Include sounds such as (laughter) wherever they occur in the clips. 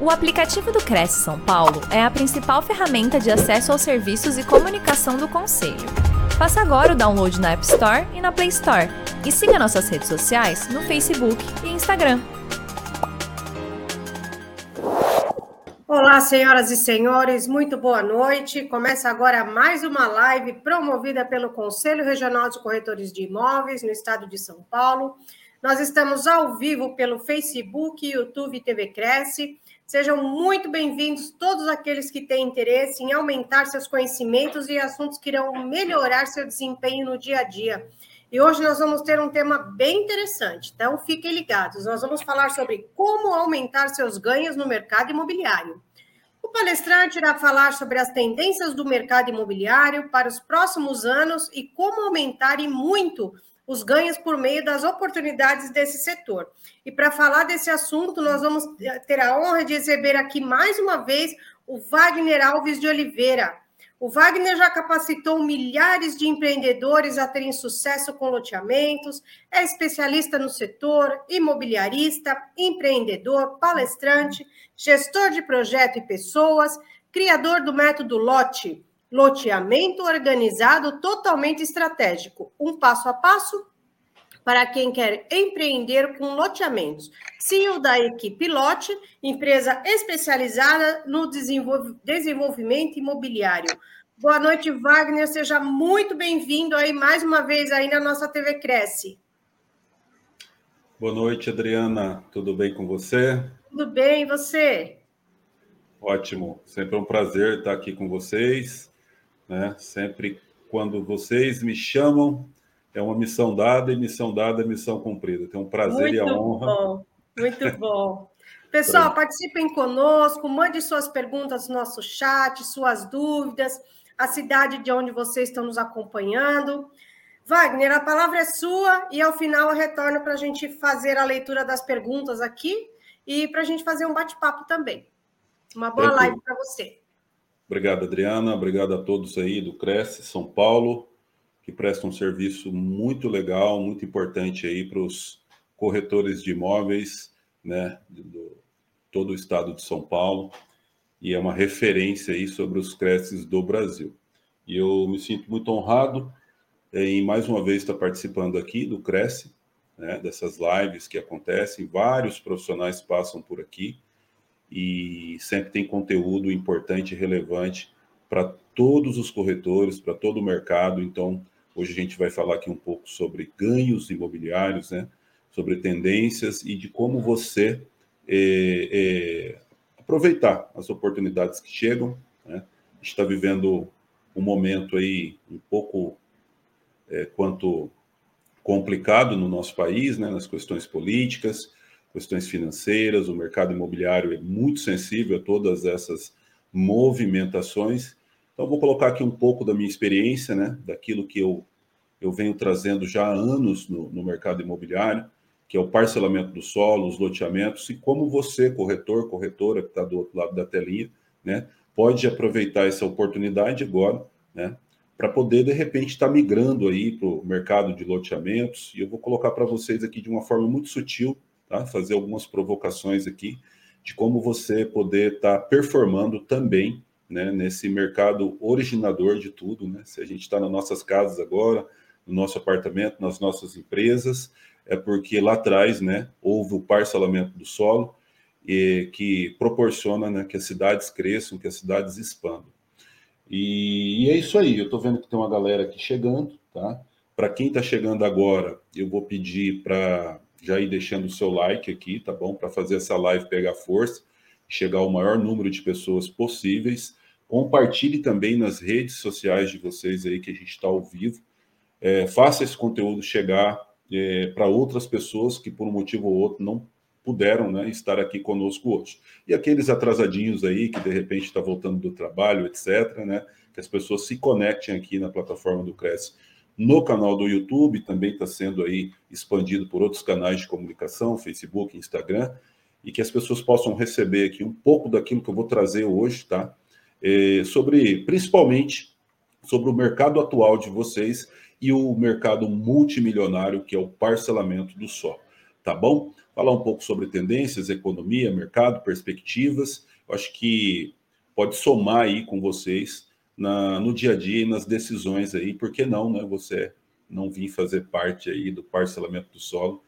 O aplicativo do Cresce São Paulo é a principal ferramenta de acesso aos serviços e comunicação do Conselho. Faça agora o download na App Store e na Play Store. E siga nossas redes sociais no Facebook e Instagram. Olá, senhoras e senhores, muito boa noite. Começa agora mais uma live promovida pelo Conselho Regional de Corretores de Imóveis no estado de São Paulo. Nós estamos ao vivo pelo Facebook, YouTube e TV Cresce. Sejam muito bem-vindos todos aqueles que têm interesse em aumentar seus conhecimentos e assuntos que irão melhorar seu desempenho no dia a dia. E hoje nós vamos ter um tema bem interessante, então fiquem ligados. Nós vamos falar sobre como aumentar seus ganhos no mercado imobiliário. O palestrante irá falar sobre as tendências do mercado imobiliário para os próximos anos e como aumentar e muito os ganhos por meio das oportunidades desse setor. E para falar desse assunto, nós vamos ter a honra de receber aqui mais uma vez o Wagner Alves de Oliveira. O Wagner já capacitou milhares de empreendedores a terem sucesso com loteamentos, é especialista no setor, imobiliarista, empreendedor, palestrante, gestor de projeto e pessoas, criador do método Lote, Loteamento organizado totalmente estratégico, um passo a passo para quem quer empreender com loteamentos. CEO da equipe Lote, empresa especializada no desenvolvimento imobiliário. Boa noite, Wagner. Seja muito bem-vindo aí mais uma vez aí na nossa TV Cresce. Boa noite, Adriana. Tudo bem com você? Tudo bem, e você? Ótimo. Sempre é um prazer estar aqui com vocês né? Sempre quando vocês me chamam, é uma missão dada, e missão dada é missão cumprida. Tem um prazer muito e a honra. Bom, muito (laughs) bom. Pessoal, participem conosco, mande suas perguntas no nosso chat, suas dúvidas, a cidade de onde vocês estão nos acompanhando. Wagner, a palavra é sua e ao final eu retorno para a gente fazer a leitura das perguntas aqui e para a gente fazer um bate-papo também. Uma boa Tranquilo. live para você. Obrigado, Adriana. Obrigado a todos aí do Cresce São Paulo, que prestam um serviço muito legal, muito importante aí para os corretores de imóveis, né, do todo o estado de São Paulo, e é uma referência aí sobre os Cresces do Brasil. E eu me sinto muito honrado em mais uma vez estar participando aqui do Cresce, né, dessas lives que acontecem, vários profissionais passam por aqui, e sempre tem conteúdo importante e relevante para todos os corretores, para todo o mercado. Então, hoje a gente vai falar aqui um pouco sobre ganhos imobiliários, né? sobre tendências e de como você é, é, aproveitar as oportunidades que chegam. Né? A gente está vivendo um momento aí um pouco é, quanto complicado no nosso país, né? nas questões políticas, questões financeiras, o mercado imobiliário é muito sensível a todas essas movimentações. Então, vou colocar aqui um pouco da minha experiência, né, daquilo que eu, eu venho trazendo já há anos no, no mercado imobiliário, que é o parcelamento do solo, os loteamentos, e como você, corretor, corretora, que está do outro lado da telinha, né, pode aproveitar essa oportunidade agora, né, para poder, de repente, estar tá migrando aí para o mercado de loteamentos. E eu vou colocar para vocês aqui de uma forma muito sutil tá? fazer algumas provocações aqui de como você poder estar tá performando também né, nesse mercado originador de tudo. Né? Se a gente está nas nossas casas agora, no nosso apartamento, nas nossas empresas, é porque lá atrás né, houve o parcelamento do solo e, que proporciona né, que as cidades cresçam, que as cidades expandam. E, e é isso aí, eu estou vendo que tem uma galera aqui chegando, tá? Para quem está chegando agora, eu vou pedir para já ir deixando o seu like aqui, tá bom? Para fazer essa live pegar força, chegar ao maior número de pessoas possíveis. Compartilhe também nas redes sociais de vocês aí que a gente está ao vivo. É, faça esse conteúdo chegar é, para outras pessoas que, por um motivo ou outro, não puderam né, estar aqui conosco hoje. E aqueles atrasadinhos aí que de repente está voltando do trabalho, etc., né, que as pessoas se conectem aqui na plataforma do Cresce no canal do YouTube, também está sendo aí expandido por outros canais de comunicação, Facebook, Instagram, e que as pessoas possam receber aqui um pouco daquilo que eu vou trazer hoje, tá? É, sobre, principalmente, sobre o mercado atual de vocês e o mercado multimilionário, que é o parcelamento do solo. tá bom? Falar um pouco sobre tendências, economia, mercado, perspectivas. Eu acho que pode somar aí com vocês na, no dia a dia e nas decisões aí, por que não, né? Você não vir fazer parte aí do parcelamento do solo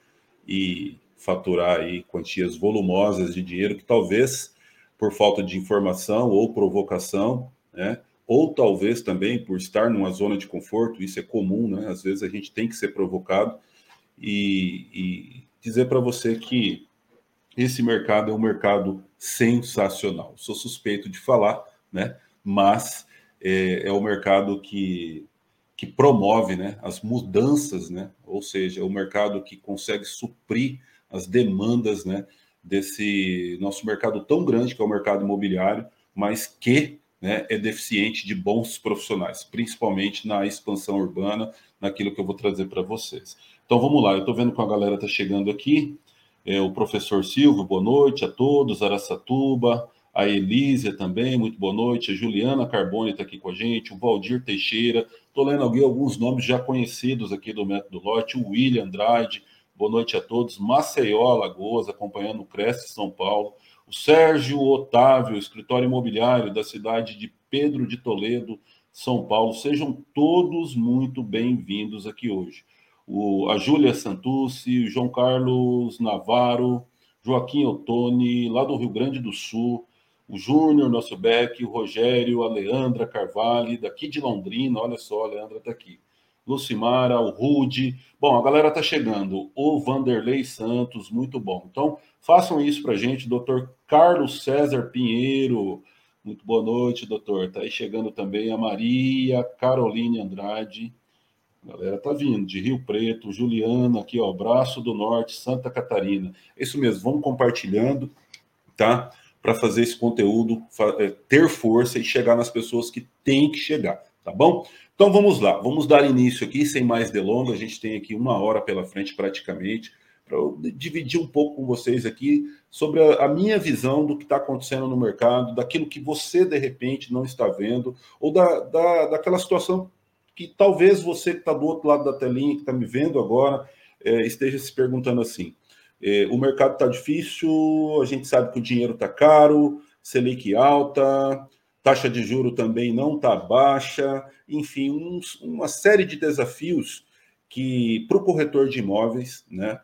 e faturar aí quantias volumosas de dinheiro que talvez por falta de informação ou provocação, né? Ou talvez também por estar numa zona de conforto, isso é comum, né? Às vezes a gente tem que ser provocado e, e dizer para você que esse mercado é um mercado sensacional. Sou suspeito de falar, né? Mas é, é o mercado que, que promove né, as mudanças, né? ou seja, é o mercado que consegue suprir as demandas né, desse nosso mercado tão grande que é o mercado imobiliário, mas que né, é deficiente de bons profissionais, principalmente na expansão urbana, naquilo que eu vou trazer para vocês. Então vamos lá, eu estou vendo que a galera está chegando aqui. É, o professor Silvio, boa noite a todos, Araçatuba, a Elísia também, muito boa noite, a Juliana Carbone está aqui com a gente, o Valdir Teixeira, estou lendo aqui alguns nomes já conhecidos aqui do Método Lote, o William Andrade, boa noite a todos, Maceió, Alagoas, acompanhando o Cresce São Paulo, o Sérgio Otávio, escritório imobiliário da cidade de Pedro de Toledo, São Paulo, sejam todos muito bem-vindos aqui hoje. O, a Júlia Santucci, o João Carlos Navarro, Joaquim Ottoni, lá do Rio Grande do Sul, o Júnior, nosso Beck, o Rogério, a Leandra Carvalho, daqui de Londrina, olha só, a Leandra está aqui. Lucimara, o Rude. Bom, a galera está chegando. O Vanderlei Santos, muito bom. Então, façam isso para gente, doutor Carlos César Pinheiro. Muito boa noite, doutor. Está aí chegando também a Maria Caroline Andrade. A galera tá vindo de Rio Preto, Juliana, aqui, ó, Braço do Norte, Santa Catarina. É isso mesmo, vamos compartilhando, tá? Para fazer esse conteúdo é, ter força e chegar nas pessoas que tem que chegar, tá bom? Então vamos lá, vamos dar início aqui, sem mais delongas, a gente tem aqui uma hora pela frente praticamente, para dividir um pouco com vocês aqui sobre a, a minha visão do que está acontecendo no mercado, daquilo que você de repente não está vendo, ou da, da, daquela situação que talvez você que está do outro lado da telinha, que está me vendo agora, é, esteja se perguntando assim: é, o mercado está difícil, a gente sabe que o dinheiro está caro, Selic alta, taxa de juro também não está baixa, enfim, uma série de desafios que para o corretor de imóveis, né,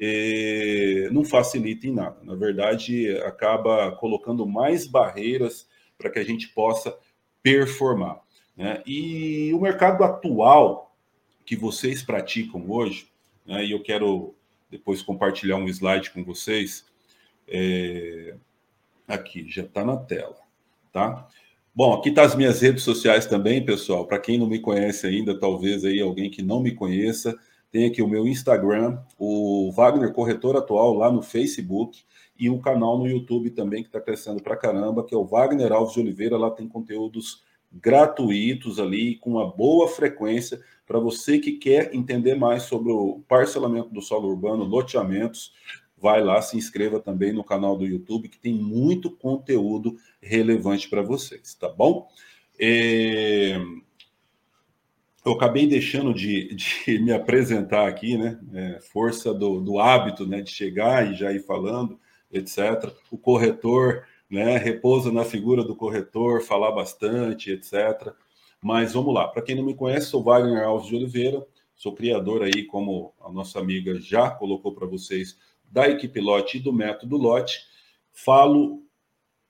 é, não facilita em nada. Na verdade, acaba colocando mais barreiras para que a gente possa performar. Né? E o mercado atual que vocês praticam hoje, né, e eu quero depois compartilhar um slide com vocês. É... Aqui, já está na tela, tá? Bom, aqui tá as minhas redes sociais também, pessoal. Para quem não me conhece ainda, talvez aí alguém que não me conheça, tem aqui o meu Instagram, o Wagner Corretor Atual lá no Facebook e o canal no YouTube também que está crescendo para caramba, que é o Wagner Alves de Oliveira. Lá tem conteúdos gratuitos ali com uma boa frequência para você que quer entender mais sobre o parcelamento do solo urbano, loteamentos, vai lá, se inscreva também no canal do YouTube, que tem muito conteúdo relevante para vocês, tá bom? É... Eu acabei deixando de, de, (laughs) me apresentar aqui, né? É, força do, do hábito, né? De chegar e já ir falando, etc. O corretor, né? Repousa na figura do corretor, falar bastante, etc. Mas vamos lá, para quem não me conhece, sou Wagner Alves de Oliveira, sou criador aí, como a nossa amiga já colocou para vocês, da equipe Lote e do método Lote. Falo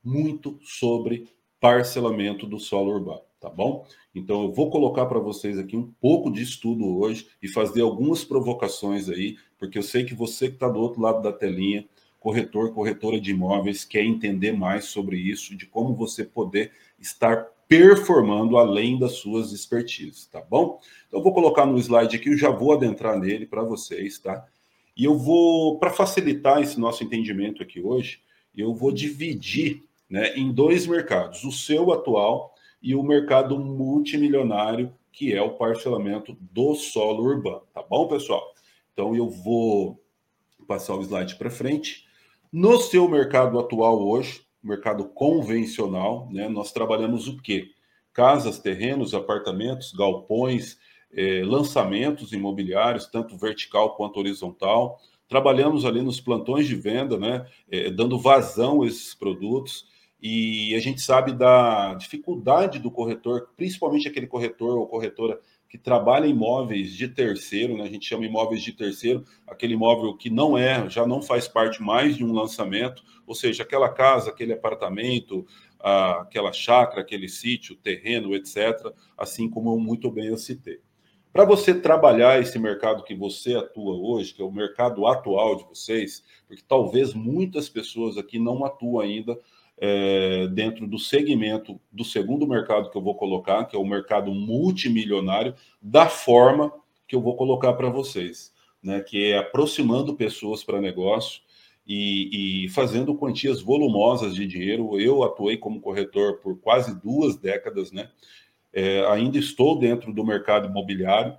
muito sobre parcelamento do solo urbano, tá bom? Então eu vou colocar para vocês aqui um pouco de estudo hoje e fazer algumas provocações aí, porque eu sei que você que está do outro lado da telinha, corretor, corretora de imóveis, quer entender mais sobre isso, de como você poder estar performando além das suas expertises, tá bom? Então, eu vou colocar no slide aqui, eu já vou adentrar nele para vocês, tá? E eu vou, para facilitar esse nosso entendimento aqui hoje, eu vou dividir né, em dois mercados, o seu atual e o mercado multimilionário, que é o parcelamento do solo urbano, tá bom, pessoal? Então, eu vou passar o slide para frente. No seu mercado atual hoje, mercado convencional, né? Nós trabalhamos o quê? Casas, terrenos, apartamentos, galpões, eh, lançamentos imobiliários, tanto vertical quanto horizontal. trabalhamos ali nos plantões de venda, né, é, dando vazão a esses produtos, e a gente sabe da dificuldade do corretor, principalmente aquele corretor ou corretora que trabalha imóveis de terceiro, né? a gente chama imóveis de terceiro, aquele imóvel que não é, já não faz parte mais de um lançamento, ou seja, aquela casa, aquele apartamento, aquela chácara, aquele sítio, terreno, etc., assim como muito bem eu citei. Para você trabalhar esse mercado que você atua hoje, que é o mercado atual de vocês, porque talvez muitas pessoas aqui não atuam ainda é, dentro do segmento do segundo mercado que eu vou colocar, que é o mercado multimilionário, da forma que eu vou colocar para vocês, né? Que é aproximando pessoas para negócio e, e, fazendo quantias volumosas de dinheiro. Eu atuei como corretor por quase duas décadas, né? É, ainda estou dentro do mercado imobiliário,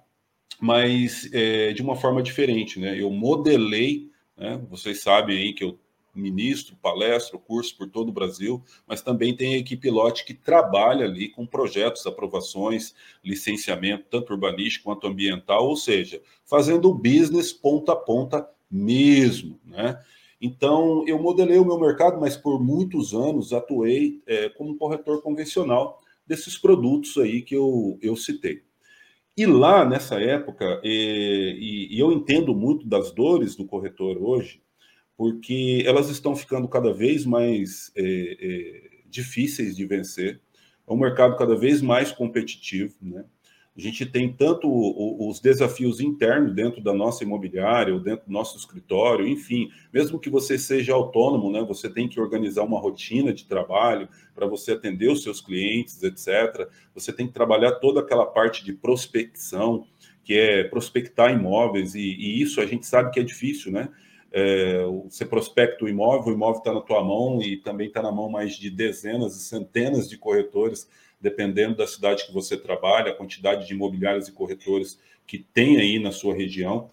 mas é, de uma forma diferente, né? Eu modelei, né? Vocês sabem aí que eu ministro, palestro, curso por todo o Brasil, mas também tem a equipe Lote que trabalha ali com projetos, aprovações, licenciamento, tanto urbanístico quanto ambiental, ou seja, fazendo o business ponta a ponta mesmo, né? Então, eu modelei o meu mercado, mas por muitos anos atuei é, como corretor convencional desses produtos aí que eu, eu citei. E lá, nessa época, e, e eu entendo muito das dores do corretor hoje, porque elas estão ficando cada vez mais é, é, difíceis de vencer. É um mercado cada vez mais competitivo, né? A gente tem tanto os desafios internos dentro da nossa imobiliária, ou dentro do nosso escritório, enfim, mesmo que você seja autônomo, né, você tem que organizar uma rotina de trabalho para você atender os seus clientes, etc. Você tem que trabalhar toda aquela parte de prospecção, que é prospectar imóveis, e, e isso a gente sabe que é difícil, né? É, você prospecta o imóvel, o imóvel está na tua mão e também está na mão mais de dezenas e centenas de corretores, dependendo da cidade que você trabalha, a quantidade de imobiliários e corretores que tem aí na sua região.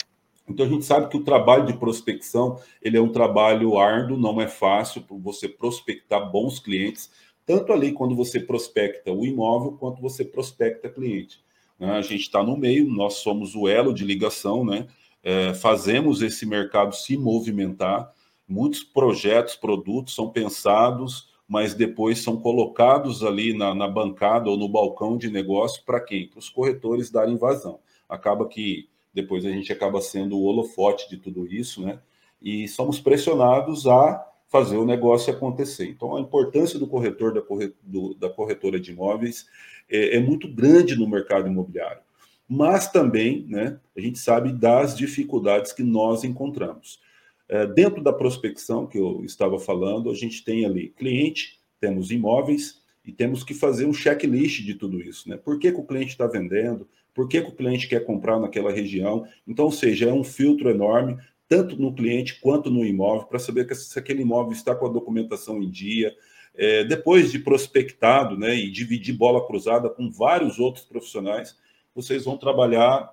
Então a gente sabe que o trabalho de prospecção ele é um trabalho árduo, não é fácil para você prospectar bons clientes, tanto ali quando você prospecta o imóvel quanto você prospecta cliente. Né? A gente está no meio, nós somos o elo de ligação, né? É, fazemos esse mercado se movimentar. Muitos projetos, produtos são pensados, mas depois são colocados ali na, na bancada ou no balcão de negócio para quem? Para os corretores darem vazão. Acaba que depois a gente acaba sendo o holofote de tudo isso, né? E somos pressionados a fazer o negócio acontecer. Então, a importância do corretor, da, corretora de imóveis, é, é muito grande no mercado imobiliário mas também né, a gente sabe das dificuldades que nós encontramos. É, dentro da prospecção que eu estava falando, a gente tem ali cliente, temos imóveis e temos que fazer um checklist de tudo isso. Né? Por que, que o cliente está vendendo? Por que, que o cliente quer comprar naquela região? Então, ou seja, é um filtro enorme, tanto no cliente quanto no imóvel, para saber que se aquele imóvel está com a documentação em dia. É, depois de prospectado né, e dividir bola cruzada com vários outros profissionais, vocês vão trabalhar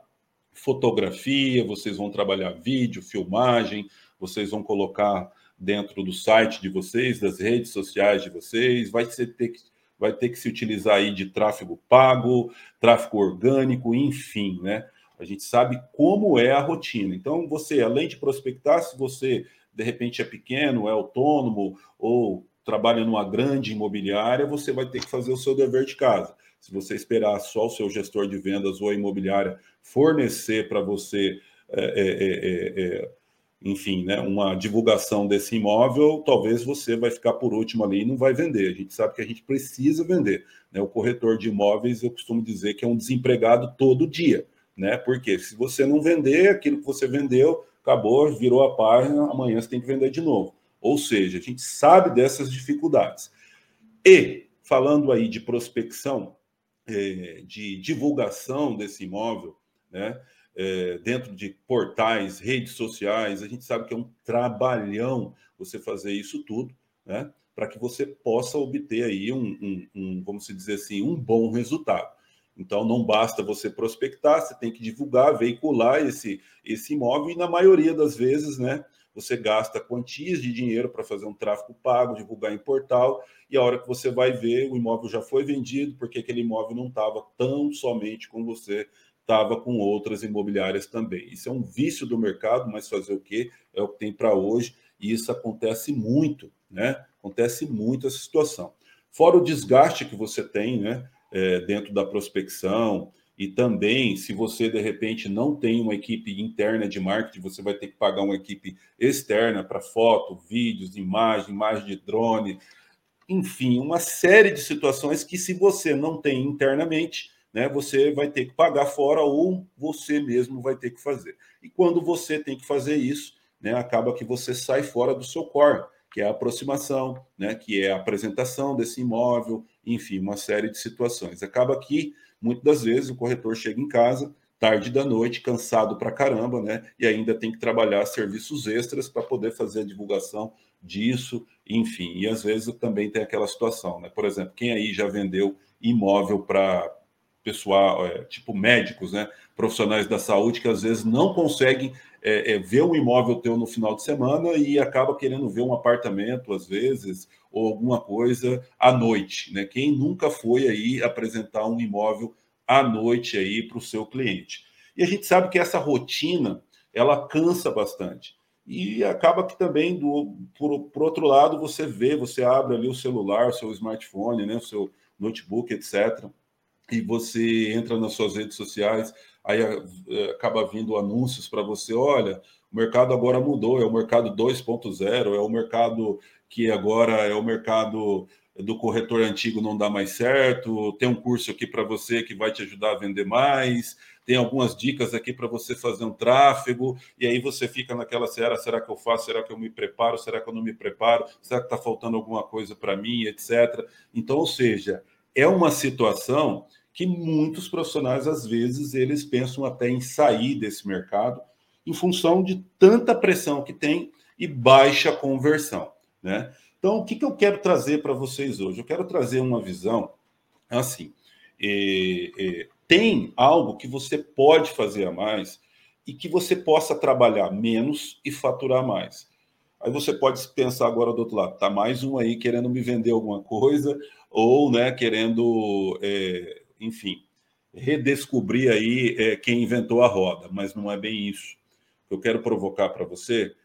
fotografia, vocês vão trabalhar vídeo, filmagem, vocês vão colocar dentro do site de vocês, das redes sociais de vocês, vai ter que, vai ter que se utilizar aí de tráfego pago, tráfego orgânico, enfim, né? A gente sabe como é a rotina. Então, você, além de prospectar, se você de repente é pequeno, é autônomo ou trabalha numa grande imobiliária, você vai ter que fazer o seu dever de casa. Se você esperar só o seu gestor de vendas ou a imobiliária fornecer para você, é é, é, é, é, enfim, né, uma divulgação desse imóvel, talvez você vai ficar por último ali e não vai vender. A gente sabe que a gente precisa vender. Né? O corretor de imóveis, eu costumo dizer que é um desempregado todo dia. Né? Porque se você não vender aquilo que você vendeu, acabou, virou a página, amanhã você tem que vender de novo. Ou seja, a gente sabe dessas dificuldades. E, falando aí de prospecção, é, de divulgação desse imóvel, né? É, dentro de portais, redes sociais, a gente sabe que é um trabalhão você fazer isso tudo, né? Para que você possa obter aí um, um, um, vamos dizer assim, um bom resultado. Então, não basta você prospectar, você tem que divulgar, veicular esse, esse imóvel, e na maioria das vezes, né, você gasta quantias de dinheiro para fazer um tráfego pago, divulgar em portal, e a hora que você vai ver, o imóvel já foi vendido, porque aquele imóvel não estava tão somente como você estava com outras imobiliárias também. Isso é um vício do mercado, mas fazer o quê? É o que tem para hoje, e isso acontece muito, né? Acontece muito essa situação. Fora o desgaste que você tem, né? É, dentro da prospecção, e também, se você de repente não tem uma equipe interna de marketing, você vai ter que pagar uma equipe externa para foto, vídeos, imagem, imagem de drone, enfim, uma série de situações que, se você não tem internamente, né, você vai ter que pagar fora ou você mesmo vai ter que fazer. E quando você tem que fazer isso, né, acaba que você sai fora do seu core, que é a aproximação, né, que é a apresentação desse imóvel, enfim, uma série de situações. Acaba que, muitas das vezes, o corretor chega em casa, tarde da noite, cansado pra caramba, né? E ainda tem que trabalhar serviços extras para poder fazer a divulgação disso, enfim. E às vezes também tem aquela situação, né? Por exemplo, quem aí já vendeu imóvel para pessoal, é, tipo médicos, né, profissionais da saúde, que às vezes não conseguem é, é, ver um imóvel teu no final de semana e acaba querendo ver um apartamento, às vezes, ou alguma coisa à noite. Né? Quem nunca foi aí apresentar um imóvel à noite aí para o seu cliente? E a gente sabe que essa rotina, ela cansa bastante. E acaba que também, do, por, por outro lado, você vê, você abre ali o celular, o seu smartphone, né, o seu notebook, etc., e você entra nas suas redes sociais, aí eh, acaba vindo anúncios para você, olha, o mercado agora mudou, é o mercado 2.0, é o mercado que agora é o mercado do corretor antigo não dá mais certo, tem um curso aqui para você que vai te ajudar a vender mais, tem algumas dicas aqui para você fazer um tráfego, e aí você fica naquela será, será que eu faço, será que eu me preparo, será que eu não me preparo, será que está faltando alguma coisa para mim, etc. Então, ou seja, é uma situação que muitos profissionais, às vezes, eles pensam até em sair desse mercado em função de tanta pressão que tem e baixa conversão, né? Então, o que, que eu quero trazer para vocês hoje? Eu quero trazer uma visão assim. É, é, tem algo que você pode fazer a mais e que você possa trabalhar menos e faturar mais. Aí você pode pensar agora do outro lado, tá mais um aí querendo me vender alguma coisa ou, né, querendo, é, enfim, redescobrir aí é, quem inventou a roda, mas não é bem isso. O que eu quero provocar para você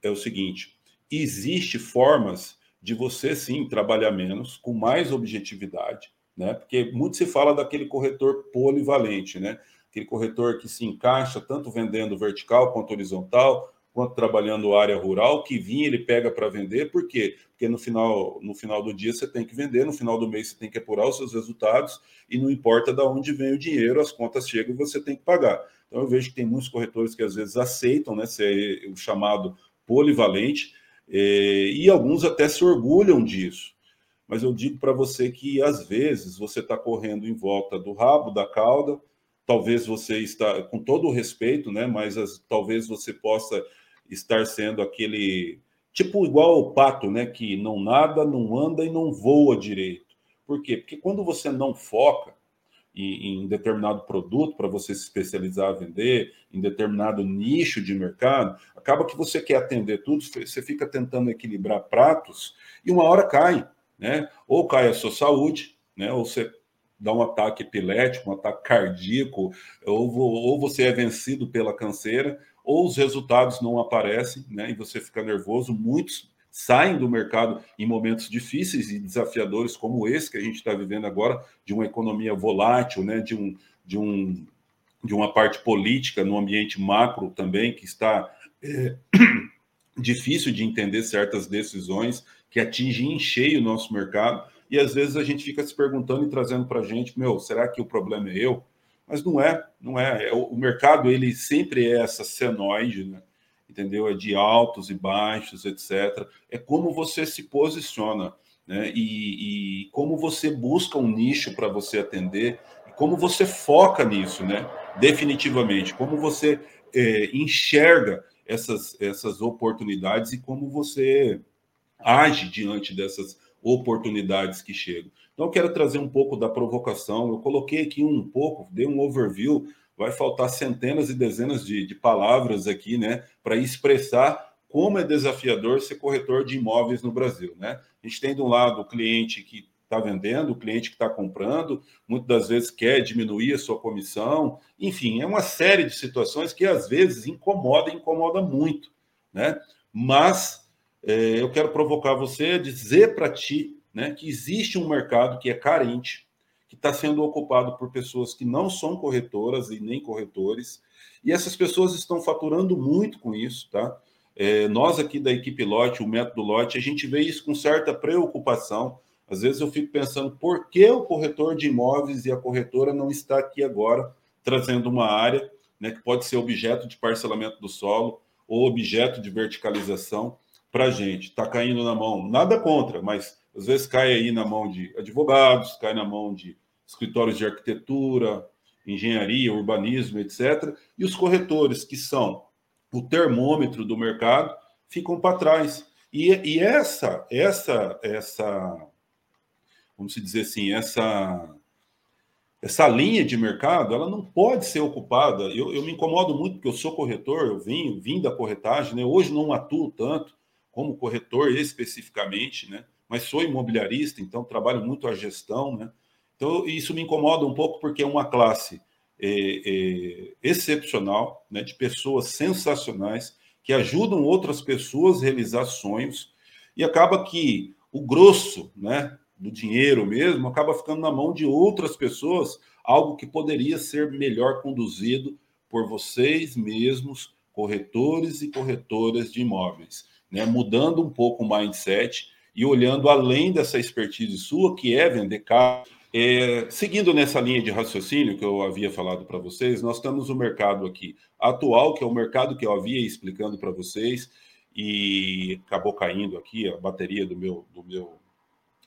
é o seguinte: existe formas de você sim trabalhar menos, com mais objetividade, né? Porque muito se fala daquele corretor polivalente, né? Aquele corretor que se encaixa tanto vendendo vertical quanto horizontal, quanto trabalhando área rural, que vinha ele pega para vender, por quê? Porque no final, no final do dia você tem que vender, no final do mês você tem que apurar os seus resultados, e não importa de onde vem o dinheiro, as contas chegam e você tem que pagar. Então eu vejo que tem muitos corretores que às vezes aceitam né, ser o chamado polivalente, eh, e alguns até se orgulham disso. Mas eu digo para você que às vezes você está correndo em volta do rabo, da cauda, talvez você está, com todo o respeito, né, mas as, talvez você possa estar sendo aquele tipo igual o pato, né, que não nada, não anda e não voa direito. Por quê? Porque quando você não foca em, em determinado produto para você se especializar a vender, em determinado nicho de mercado, acaba que você quer atender tudo, você fica tentando equilibrar pratos e uma hora cai, né? Ou cai a sua saúde, né? Ou você dá um ataque epilético, um ataque cardíaco, ou, ou você é vencido pela canseira, ou os resultados não aparecem, né? E você fica nervoso. Muitos saem do mercado em momentos difíceis e desafiadores como esse que a gente está vivendo agora, de uma economia volátil, né? De um, de um de uma parte política no ambiente macro também que está é, (clears throat) difícil de entender certas decisões que atingem em cheio o nosso mercado e às vezes a gente fica se perguntando e trazendo para a gente, meu, será que o problema é eu? Mas não é, não é. é o mercado ele sempre é essa senoide, né? entendeu? É de altos e baixos, etc. É como você se posiciona, né? E, e como você busca um nicho para você atender, como você foca nisso, né? Definitivamente, como você é, enxerga essas, essas oportunidades e como você age diante dessas oportunidades que chegam. Então, eu quero trazer um pouco da provocação. Eu coloquei aqui um pouco, dei um overview. Vai faltar centenas e dezenas de, de palavras aqui, né, para expressar como é desafiador ser corretor de imóveis no Brasil, né? A gente tem de um lado o cliente que está vendendo, o cliente que está comprando, muitas das vezes quer diminuir a sua comissão. Enfim, é uma série de situações que às vezes incomoda incomoda muito. Né? Mas é, eu quero provocar você a dizer para ti né, que existe um mercado que é carente, que está sendo ocupado por pessoas que não são corretoras e nem corretores, e essas pessoas estão faturando muito com isso, tá? É, nós aqui da equipe Lote, o método Lote, a gente vê isso com certa preocupação. Às vezes eu fico pensando por que o corretor de imóveis e a corretora não está aqui agora trazendo uma área né, que pode ser objeto de parcelamento do solo ou objeto de verticalização para a gente. Está caindo na mão, nada contra, mas às vezes cai aí na mão de advogados, cai na mão de escritórios de arquitetura, engenharia, urbanismo, etc. E os corretores, que são o termômetro do mercado, ficam para trás. E, e, essa, essa, essa, vamos dizer assim, essa, essa linha de mercado, ela não pode ser ocupada. Eu, eu me incomodo muito porque eu sou corretor, eu vim, vim da corretagem, né? Hoje não atuo tanto como corretor especificamente, né? Mas sou imobiliarista, então trabalho muito a gestão, né? Então, isso me incomoda um pouco porque é uma classe é, é, excepcional, né, de pessoas sensacionais que ajudam outras pessoas a realizar sonhos e acaba que o grosso, né, do dinheiro mesmo acaba ficando na mão de outras pessoas, algo que poderia ser melhor conduzido por vocês mesmos, corretores e corretoras de imóveis, né, mudando um pouco o mindset e olhando além dessa expertise sua, que é vender carro, é, seguindo nessa linha de raciocínio que eu havia falado para vocês, nós temos o mercado aqui atual, que é o mercado que eu havia explicando para vocês, e acabou caindo aqui a bateria do meu, do meu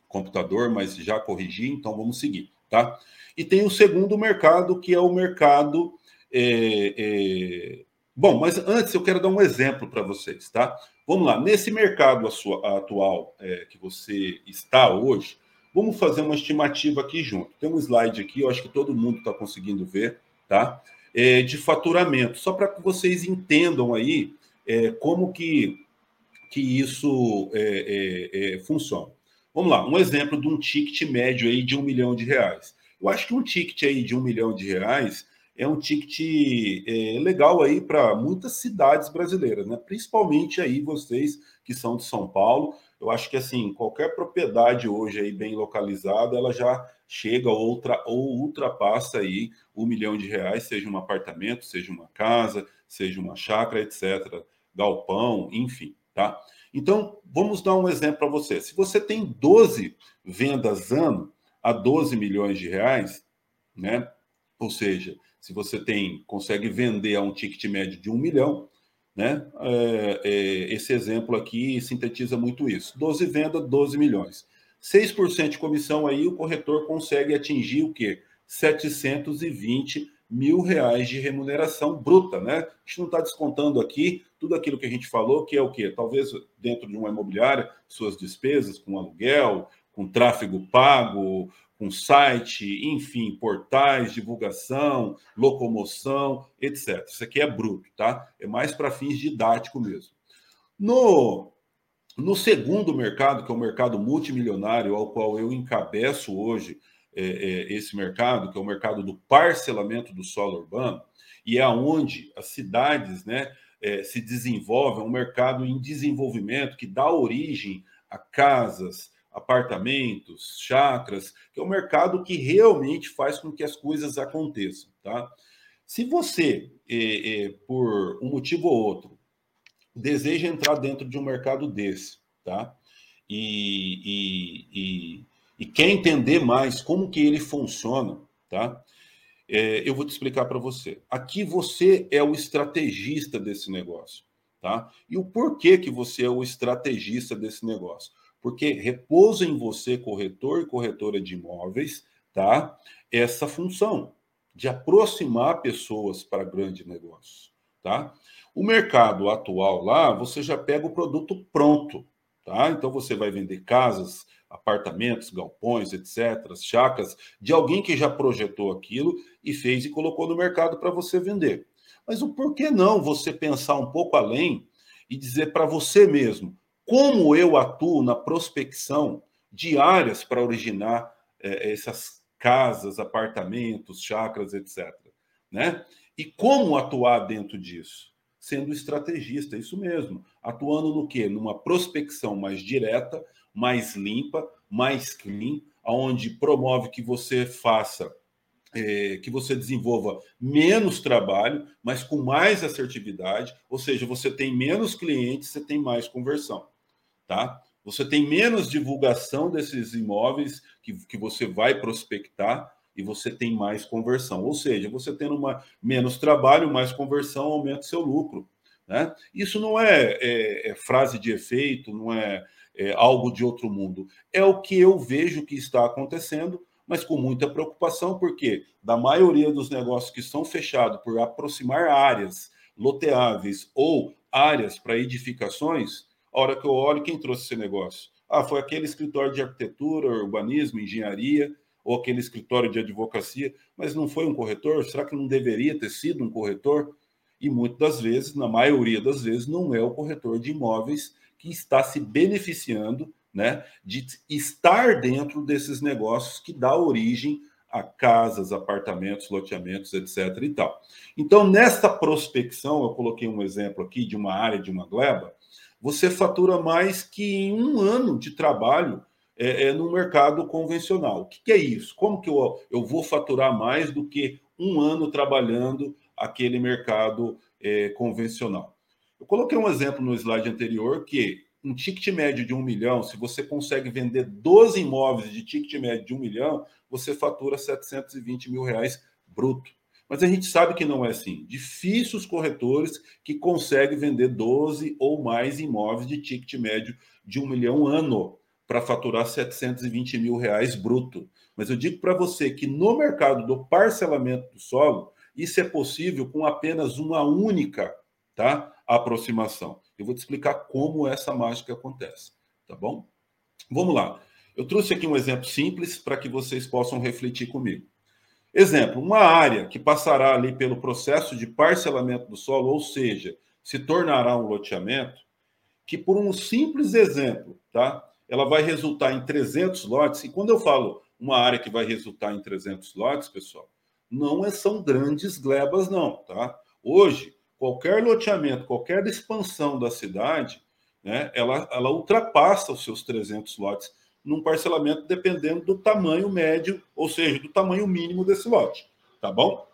computador, mas já corrigi, então vamos seguir, tá? E tem o segundo mercado, que é o mercado. É, é... Bom, mas antes eu quero dar um exemplo para vocês, tá? Vamos lá, nesse mercado atual é, que você está hoje, Vamos fazer uma estimativa aqui junto. Tem um slide aqui, eu acho que todo mundo está conseguindo ver, tá? É, de faturamento, só para que vocês entendam aí é, como que, que isso é, é, é, funciona. Vamos lá, um exemplo de um ticket médio aí de um milhão de reais. Eu acho que um ticket aí de um milhão de reais é um ticket é, legal aí para muitas cidades brasileiras, né? Principalmente aí vocês que são de São Paulo eu acho que assim, qualquer propriedade hoje aí bem localizada, ela já chega outra ou ultrapassa aí um milhão de reais, seja um apartamento, seja uma casa, seja uma chácara, etc. Galpão, enfim, tá? Então, vamos dar um exemplo para você. Se você tem 12 vendas ano a 12 milhões de reais, né? Ou seja, se você tem consegue vender a um ticket médio de um milhão, né? É, é, esse exemplo aqui sintetiza muito isso. 12 vendas, 12 milhões. 6% de comissão aí, o corretor consegue atingir o quê? 720 mil reais de remuneração bruta, né? A gente não está descontando aqui tudo aquilo que a gente falou, que é o quê? Talvez dentro de uma imobiliária, suas despesas com aluguel, com tráfego pago, com site, enfim, portais, divulgação, locomoção, etc. Isso aqui é bruto, tá? É mais para fins didáticos mesmo. No, no segundo mercado, que é o mercado multimilionário, ao qual eu encabeço hoje é, é, esse mercado, que é o mercado do parcelamento do solo urbano, e é onde as cidades né, é, se desenvolvem, é um mercado em desenvolvimento que dá origem a casas, apartamentos, chacras, que é um mercado que realmente faz com que as coisas aconteçam, tá? Se você, é, é, por um motivo ou outro, deseja entrar dentro de um mercado desse, tá? E, e, e, e quer entender mais como que ele funciona, tá? É, eu vou te explicar para você. Aqui você é o estrategista desse negócio, tá? E o porquê que você é o estrategista desse negócio? Porque repousa em você, corretor e corretora de imóveis, tá? Essa função de aproximar pessoas para grande negócio, tá? O mercado atual lá, você já pega o produto pronto, tá? Então você vai vender casas, apartamentos, galpões, etc., chacas, de alguém que já projetou aquilo e fez e colocou no mercado para você vender. Mas o porquê não você pensar um pouco além e dizer para você mesmo: como eu atuo na prospecção de áreas para originar é, essas casas, apartamentos, chacras, etc. Né? E como atuar dentro disso? Sendo estrategista, isso mesmo. Atuando no quê? Numa prospecção mais direta, mais limpa, mais clean, onde promove que você faça é, que você desenvolva menos trabalho, mas com mais assertividade, ou seja, você tem menos clientes, você tem mais conversão, tá? Você tem menos divulgação desses imóveis que, que você vai prospectar e você tem mais conversão. Ou seja, você tendo uma, menos trabalho, mais conversão, aumenta seu lucro. Né? Isso não é, é, é frase de efeito, não é, é algo de outro mundo. É o que eu vejo que está acontecendo mas com muita preocupação, porque da maioria dos negócios que são fechados por aproximar áreas loteáveis ou áreas para edificações, a hora que eu olho, quem trouxe esse negócio? Ah, foi aquele escritório de arquitetura, urbanismo, engenharia, ou aquele escritório de advocacia, mas não foi um corretor? Será que não deveria ter sido um corretor? E muitas das vezes, na maioria das vezes, não é o corretor de imóveis que está se beneficiando né, de estar dentro desses negócios que dá origem a casas, apartamentos, loteamentos, etc. e tal. Então, nesta prospecção, eu coloquei um exemplo aqui de uma área de uma gleba, você fatura mais que em um ano de trabalho é, é, no mercado convencional. O que, que, é isso? Como que eu, eu vou faturar mais do que um ano trabalhando aquele mercado é, convencional? Eu coloquei um exemplo no slide anterior que um ticket médio de um milhão, se você consegue vender 12 imóveis de ticket médio de um milhão, você fatura 720 mil reais bruto. Mas a gente sabe que não é assim. Difícil os corretores que conseguem vender 12 ou mais imóveis de ticket médio de um milhão ano para faturar 720 mil reais bruto. Mas eu digo para você que no mercado do parcelamento do solo, isso é possível com apenas uma única tá, aproximação. Eu vou te explicar como essa mágica acontece, tá bom? Vamos lá. Eu trouxe aqui um exemplo simples para que vocês possam refletir comigo. Exemplo, uma área que passará ali pelo processo de parcelamento do solo, ou seja, se tornará um loteamento, que por um simples exemplo, tá? Ela vai resultar em 300 lotes, e quando eu falo uma área que vai resultar em 300 lotes, pessoal, não é, são grandes glebas não, tá? Hoje, qualquer loteamento, qualquer expansão da cidade, né, ela, ela ultrapassa os seus 300 lotes num parcelamento dependendo do tamanho médio, ou seja, do tamanho mínimo desse lote, tá bom?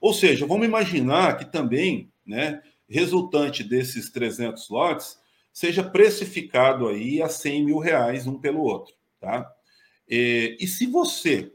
Ou seja, vamos imaginar que também, né, resultante desses 300 lotes, seja precificado aí a 100 mil reais um pelo outro, tá? E, e se você,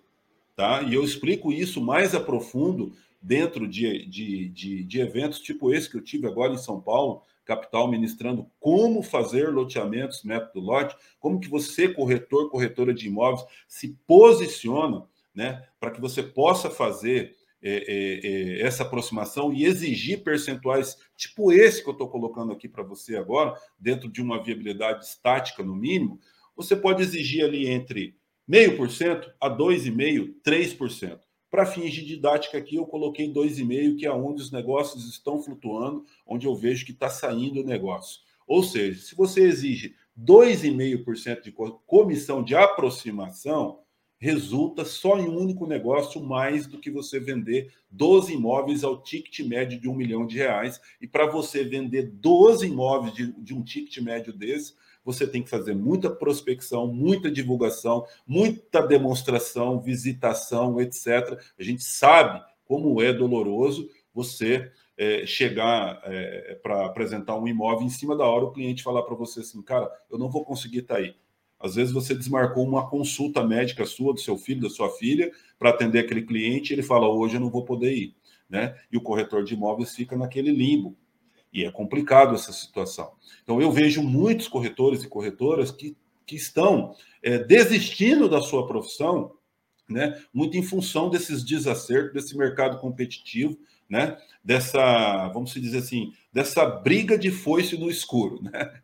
tá? E eu explico isso mais a profundo dentro de, de, de, de, eventos tipo esse que eu tive agora em São Paulo, capital, ministrando como fazer loteamentos, método lote, como que você, corretor, corretora de imóveis, se posiciona né, para que você possa fazer é, é, é, essa aproximação e exigir percentuais tipo esse que eu estou colocando aqui para você agora, dentro de uma viabilidade estática no mínimo, você pode exigir ali entre meio por cento a 2,5%, 3%. Para fins de didática aqui, eu coloquei 2,5, que é onde os negócios estão flutuando, onde eu vejo que está saindo o negócio. Ou seja, se você exige 2,5% de comissão de aproximação, resulta só em um único negócio mais do que você vender 12 imóveis ao ticket médio de um milhão de reais. E para você vender 12 imóveis de, de um ticket médio desse, você tem que fazer muita prospecção, muita divulgação, muita demonstração, visitação, etc. A gente sabe como é doloroso você é, chegar é, para apresentar um imóvel em cima da hora, o cliente falar para você assim, cara, eu não vou conseguir estar tá aí. Às vezes você desmarcou uma consulta médica sua, do seu filho, da sua filha, para atender aquele cliente, e ele fala, hoje eu não vou poder ir. Né? E o corretor de imóveis fica naquele limbo. E é complicado essa situação. Então, eu vejo muitos corretores e corretoras que, que estão é, desistindo da sua profissão, né, muito em função desses desacertos, desse mercado competitivo, né, dessa, vamos dizer assim, dessa briga de foice no escuro. Né?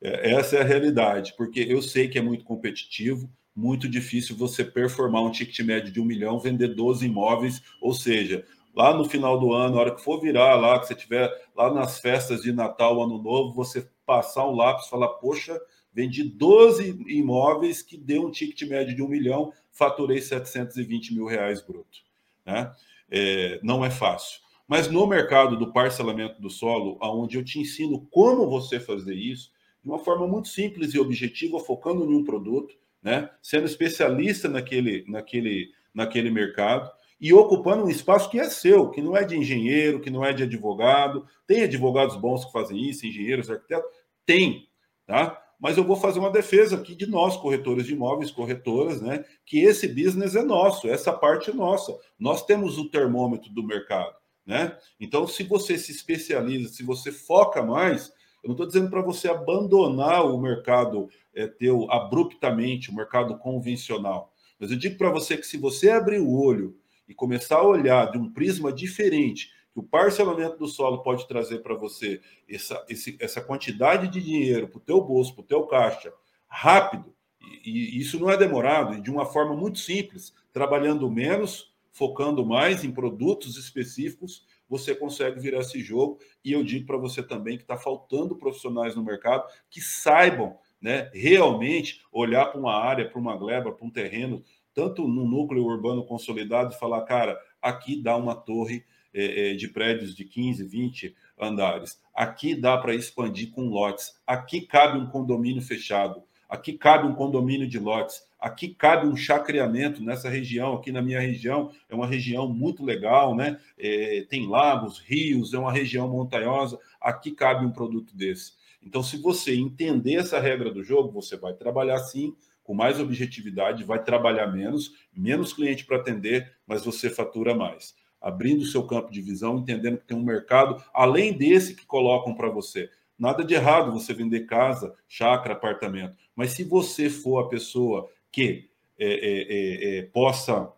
É, essa é a realidade, porque eu sei que é muito competitivo, muito difícil você performar um ticket médio de um milhão, vender 12 imóveis, ou seja, lá no final do ano, na hora que for virar lá, que você tiver lá nas festas de Natal, Ano Novo, você passar um lápis e falar, poxa, Vendi 12 imóveis que deu um ticket médio de um milhão, faturei 720 mil reais bruto. Né? É, não é fácil. Mas no mercado do parcelamento do solo, onde eu te ensino como você fazer isso, de uma forma muito simples e objetiva, focando em um produto, né? sendo especialista naquele, naquele, naquele mercado e ocupando um espaço que é seu, que não é de engenheiro, que não é de advogado. Tem advogados bons que fazem isso, engenheiros, arquitetos? Tem, tá? Mas eu vou fazer uma defesa aqui de nós, corretores de imóveis, corretoras, né? Que esse business é nosso, essa parte é nossa. Nós temos o termômetro do mercado, né? Então, se você se especializa, se você foca mais, eu não estou dizendo para você abandonar o mercado é, teu abruptamente, o mercado convencional. Mas eu digo para você que se você abrir o olho e começar a olhar de um prisma diferente, que o parcelamento do solo pode trazer para você essa, esse, essa quantidade de dinheiro para o teu bolso, para o teu caixa, rápido, e, e isso não é demorado, e de uma forma muito simples, trabalhando menos, focando mais em produtos específicos você consegue virar esse jogo. E eu digo para você também que está faltando profissionais no mercado que saibam né, realmente olhar para uma área, para uma gleba, para um terreno, tanto no núcleo urbano consolidado, falar, cara, aqui dá uma torre é, de prédios de 15, 20 andares. Aqui dá para expandir com lotes. Aqui cabe um condomínio fechado. Aqui cabe um condomínio de lotes. Aqui cabe um chacreamento nessa região. Aqui na minha região é uma região muito legal, né? É, tem lagos, rios, é uma região montanhosa. Aqui cabe um produto desse. Então, se você entender essa regra do jogo, você vai trabalhar sim, com mais objetividade, vai trabalhar menos, menos cliente para atender, mas você fatura mais. Abrindo o seu campo de visão, entendendo que tem um mercado além desse que colocam para você. Nada de errado você vender casa, chácara, apartamento. Mas se você for a pessoa que é, é, é, é possa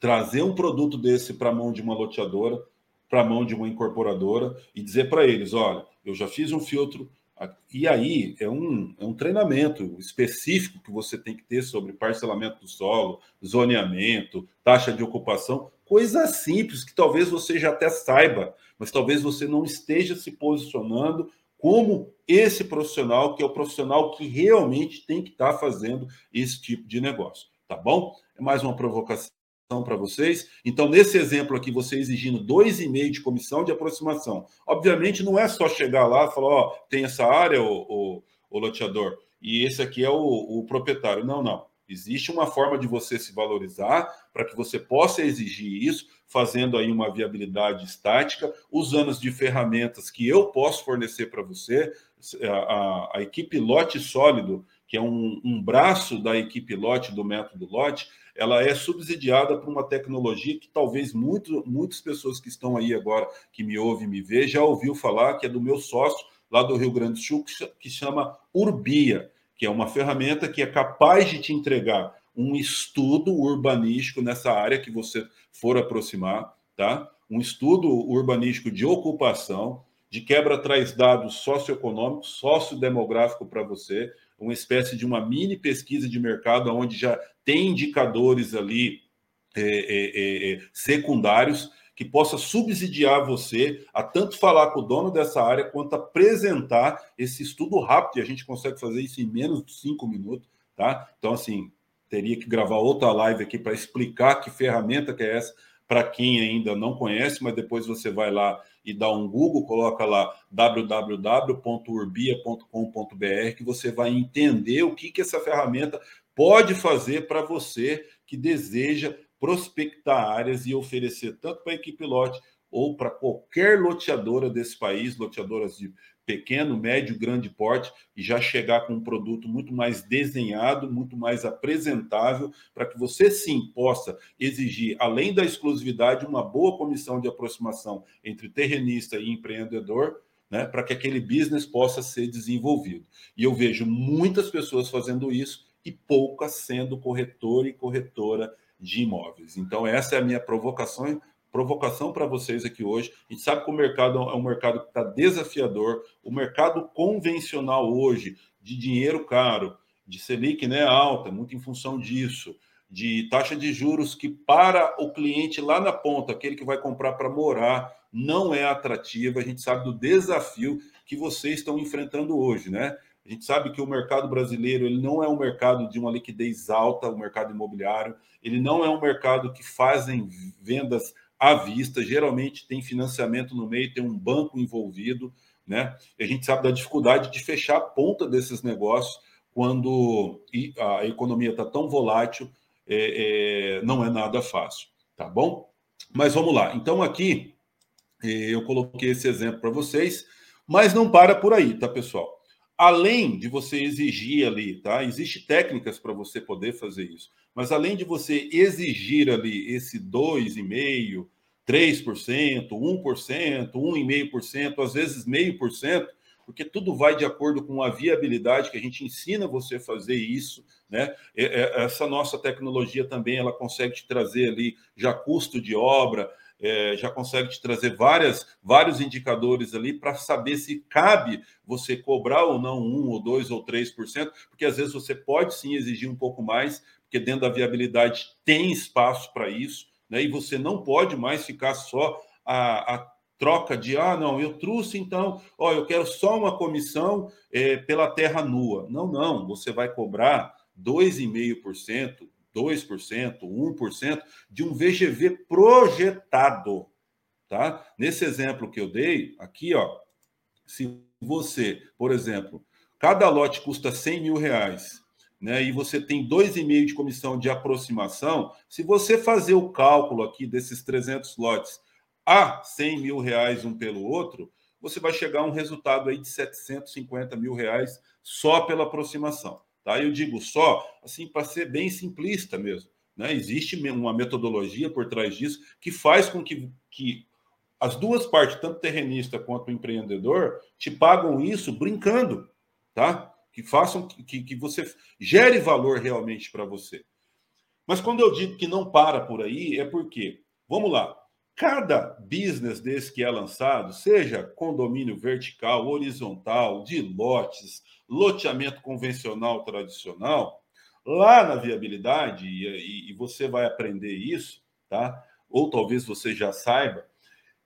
trazer um produto desse para a mão de uma loteadora, para a mão de uma incorporadora e dizer para eles: olha, eu já fiz um filtro. E aí é um, é um treinamento específico que você tem que ter sobre parcelamento do solo, zoneamento, taxa de ocupação, coisa simples que talvez você já até saiba, mas talvez você não esteja se posicionando como esse profissional, que é o profissional que realmente tem que estar tá fazendo esse tipo de negócio, tá bom? É mais uma provocação para vocês. Então, nesse exemplo aqui, você exigindo 2,5 de comissão de aproximação. Obviamente, não é só chegar lá e falar, ó, tem essa área, o, o, o loteador, e esse aqui é o, o proprietário. Não, não. Existe uma forma de você se valorizar para que você possa exigir isso, fazendo aí uma viabilidade estática, usando de ferramentas que eu posso fornecer para você. A, a, a, equipe Lote Sólido, que é um, um braço da equipe Lote, do método Lote, ela é subsidiada por uma tecnologia que talvez muito, muitas pessoas que estão aí agora, que me ouvem me vê, já ouviu falar, que é do meu sócio lá do Rio Grande do Sul, que chama Urbia que é uma ferramenta que é capaz de te entregar um estudo urbanístico nessa área que você for aproximar, tá? Um estudo urbanístico de ocupação, de quebra traz dados socioeconômicos, sociodemográfico para você, uma espécie de uma mini pesquisa de mercado onde já tem indicadores ali é, é, é, é secundários que possa subsidiar você a tanto falar com o dono dessa área quanto apresentar esse estudo rápido, e a gente consegue fazer isso em menos de cinco minutos, tá? Então, assim, teria que gravar outra live aqui para explicar que ferramenta que é essa para quem ainda não conhece, mas depois você vai lá e dá um Google, coloca lá www.urbia.com.br que você vai entender o que, que essa ferramenta pode fazer para você que deseja prospectar áreas e oferecer tanto para a equipe lote ou para qualquer loteadora desse país, loteadoras de pequeno, médio, grande porte, e já chegar com um produto muito mais desenhado, muito mais apresentável, para que você sim possa exigir, além da exclusividade, uma boa comissão de aproximação entre terrenista e empreendedor, né, para que aquele business possa ser desenvolvido. E eu vejo muitas pessoas fazendo isso e poucas sendo corretor e corretora de imóveis. Então, essa é a minha provocação provocação para vocês aqui hoje. A gente sabe que o mercado é um mercado que está desafiador. O mercado convencional hoje, de dinheiro caro, de Selic né, alta, muito em função disso, de taxa de juros que para o cliente lá na ponta, aquele que vai comprar para morar, não é atrativa. A gente sabe do desafio que vocês estão enfrentando hoje, né? A gente sabe que o mercado brasileiro ele não é um mercado de uma liquidez alta, o mercado imobiliário, ele não é um mercado que fazem vendas à vista, geralmente tem financiamento no meio, tem um banco envolvido, né? E a gente sabe da dificuldade de fechar a ponta desses negócios quando a economia está tão volátil, é, é, não é nada fácil, tá bom? Mas vamos lá. Então aqui é, eu coloquei esse exemplo para vocês, mas não para por aí, tá, pessoal? Além de você exigir ali, tá? Existem técnicas para você poder fazer isso. Mas além de você exigir ali esse 2,5%, 3%, 1%, 1,5%, às vezes meio por cento, porque tudo vai de acordo com a viabilidade que a gente ensina você a fazer isso, né? Essa nossa tecnologia também ela consegue te trazer ali já custo de obra, é, já consegue te trazer várias, vários indicadores ali para saber se cabe você cobrar ou não um ou dois ou três por cento, porque às vezes você pode sim exigir um pouco mais, porque dentro da viabilidade tem espaço para isso, né? E você não pode mais ficar só a, a troca de ah, não, eu trouxe então, ó, eu quero só uma comissão é, pela terra nua. Não, não, você vai cobrar 2,5%, 2%, 1% de um VGV projetado, tá? Nesse exemplo que eu dei, aqui, ó, se você, por exemplo, cada lote custa 100 mil reais, né, e você tem 2,5 de comissão de aproximação, se você fazer o cálculo aqui desses 300 lotes a 100 mil reais um pelo outro, você vai chegar a um resultado aí de 750 mil reais só pela aproximação. Tá? Eu digo só, assim, para ser bem simplista mesmo. Né? Existe uma metodologia por trás disso que faz com que, que as duas partes, tanto terrenista quanto empreendedor, te pagam isso brincando, tá? Que façam que, que você gere valor realmente para você. Mas quando eu digo que não para por aí, é porque, vamos lá, cada business desse que é lançado, seja condomínio vertical, horizontal, de lotes, loteamento convencional tradicional, lá na viabilidade, e, e, você vai aprender isso, tá? Ou talvez você já saiba,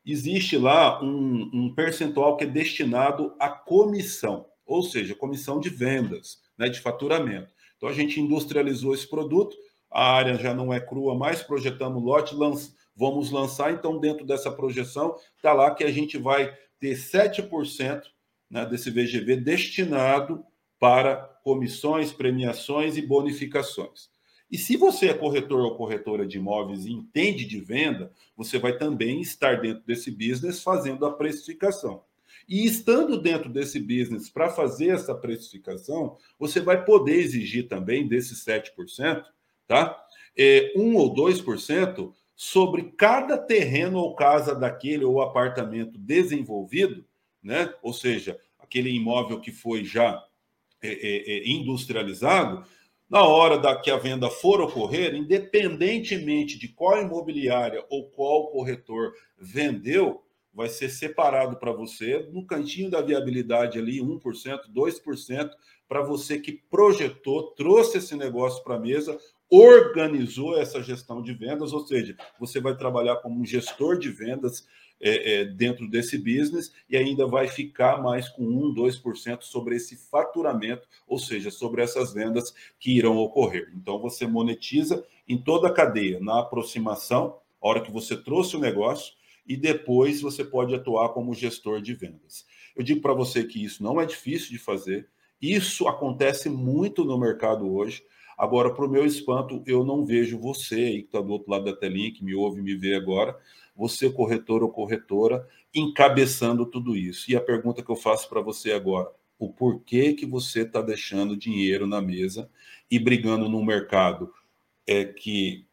existe lá um, um percentual que é destinado à comissão, ou seja, comissão de vendas, né, de faturamento. Então a gente industrializou esse produto, a área já não é crua mais, projetamos lote, vamos lançar, então dentro dessa projeção está lá que a gente vai ter 7% né, desse VGV destinado para comissões, premiações e bonificações. E se você é corretor ou corretora de imóveis e entende de venda, você vai também estar dentro desse business fazendo a precificação. E estando dentro desse business para fazer essa precificação, você vai poder exigir também desses 7%, tá? É, 1 ou 2% sobre cada terreno ou casa daquele ou apartamento desenvolvido né? ou seja, aquele imóvel que foi já é, é, é, industrializado, na hora da que a venda for ocorrer, independentemente de qual imobiliária ou qual corretor vendeu, vai ser separado para você no cantinho da viabilidade ali 1%, 2%, para você que projetou, trouxe esse negócio para a mesa, organizou essa gestão de vendas, ou seja, você vai trabalhar como um gestor de vendas é, é, dentro desse business e ainda vai ficar mais com 1, 2% sobre esse faturamento, ou seja, sobre essas vendas que irão ocorrer. Então, você monetiza em toda a cadeia, na aproximação, a hora que você trouxe o negócio, e depois você pode atuar como gestor de vendas. Eu digo para você que isso não é difícil de fazer, isso acontece muito no mercado hoje. Agora, para o meu espanto, eu não vejo você aí que está do outro lado da telinha, que me ouve e me vê agora, você, corretor ou corretora, encabeçando tudo isso. E a pergunta que eu faço para você agora: o porquê que você está deixando dinheiro na mesa e brigando no mercado é que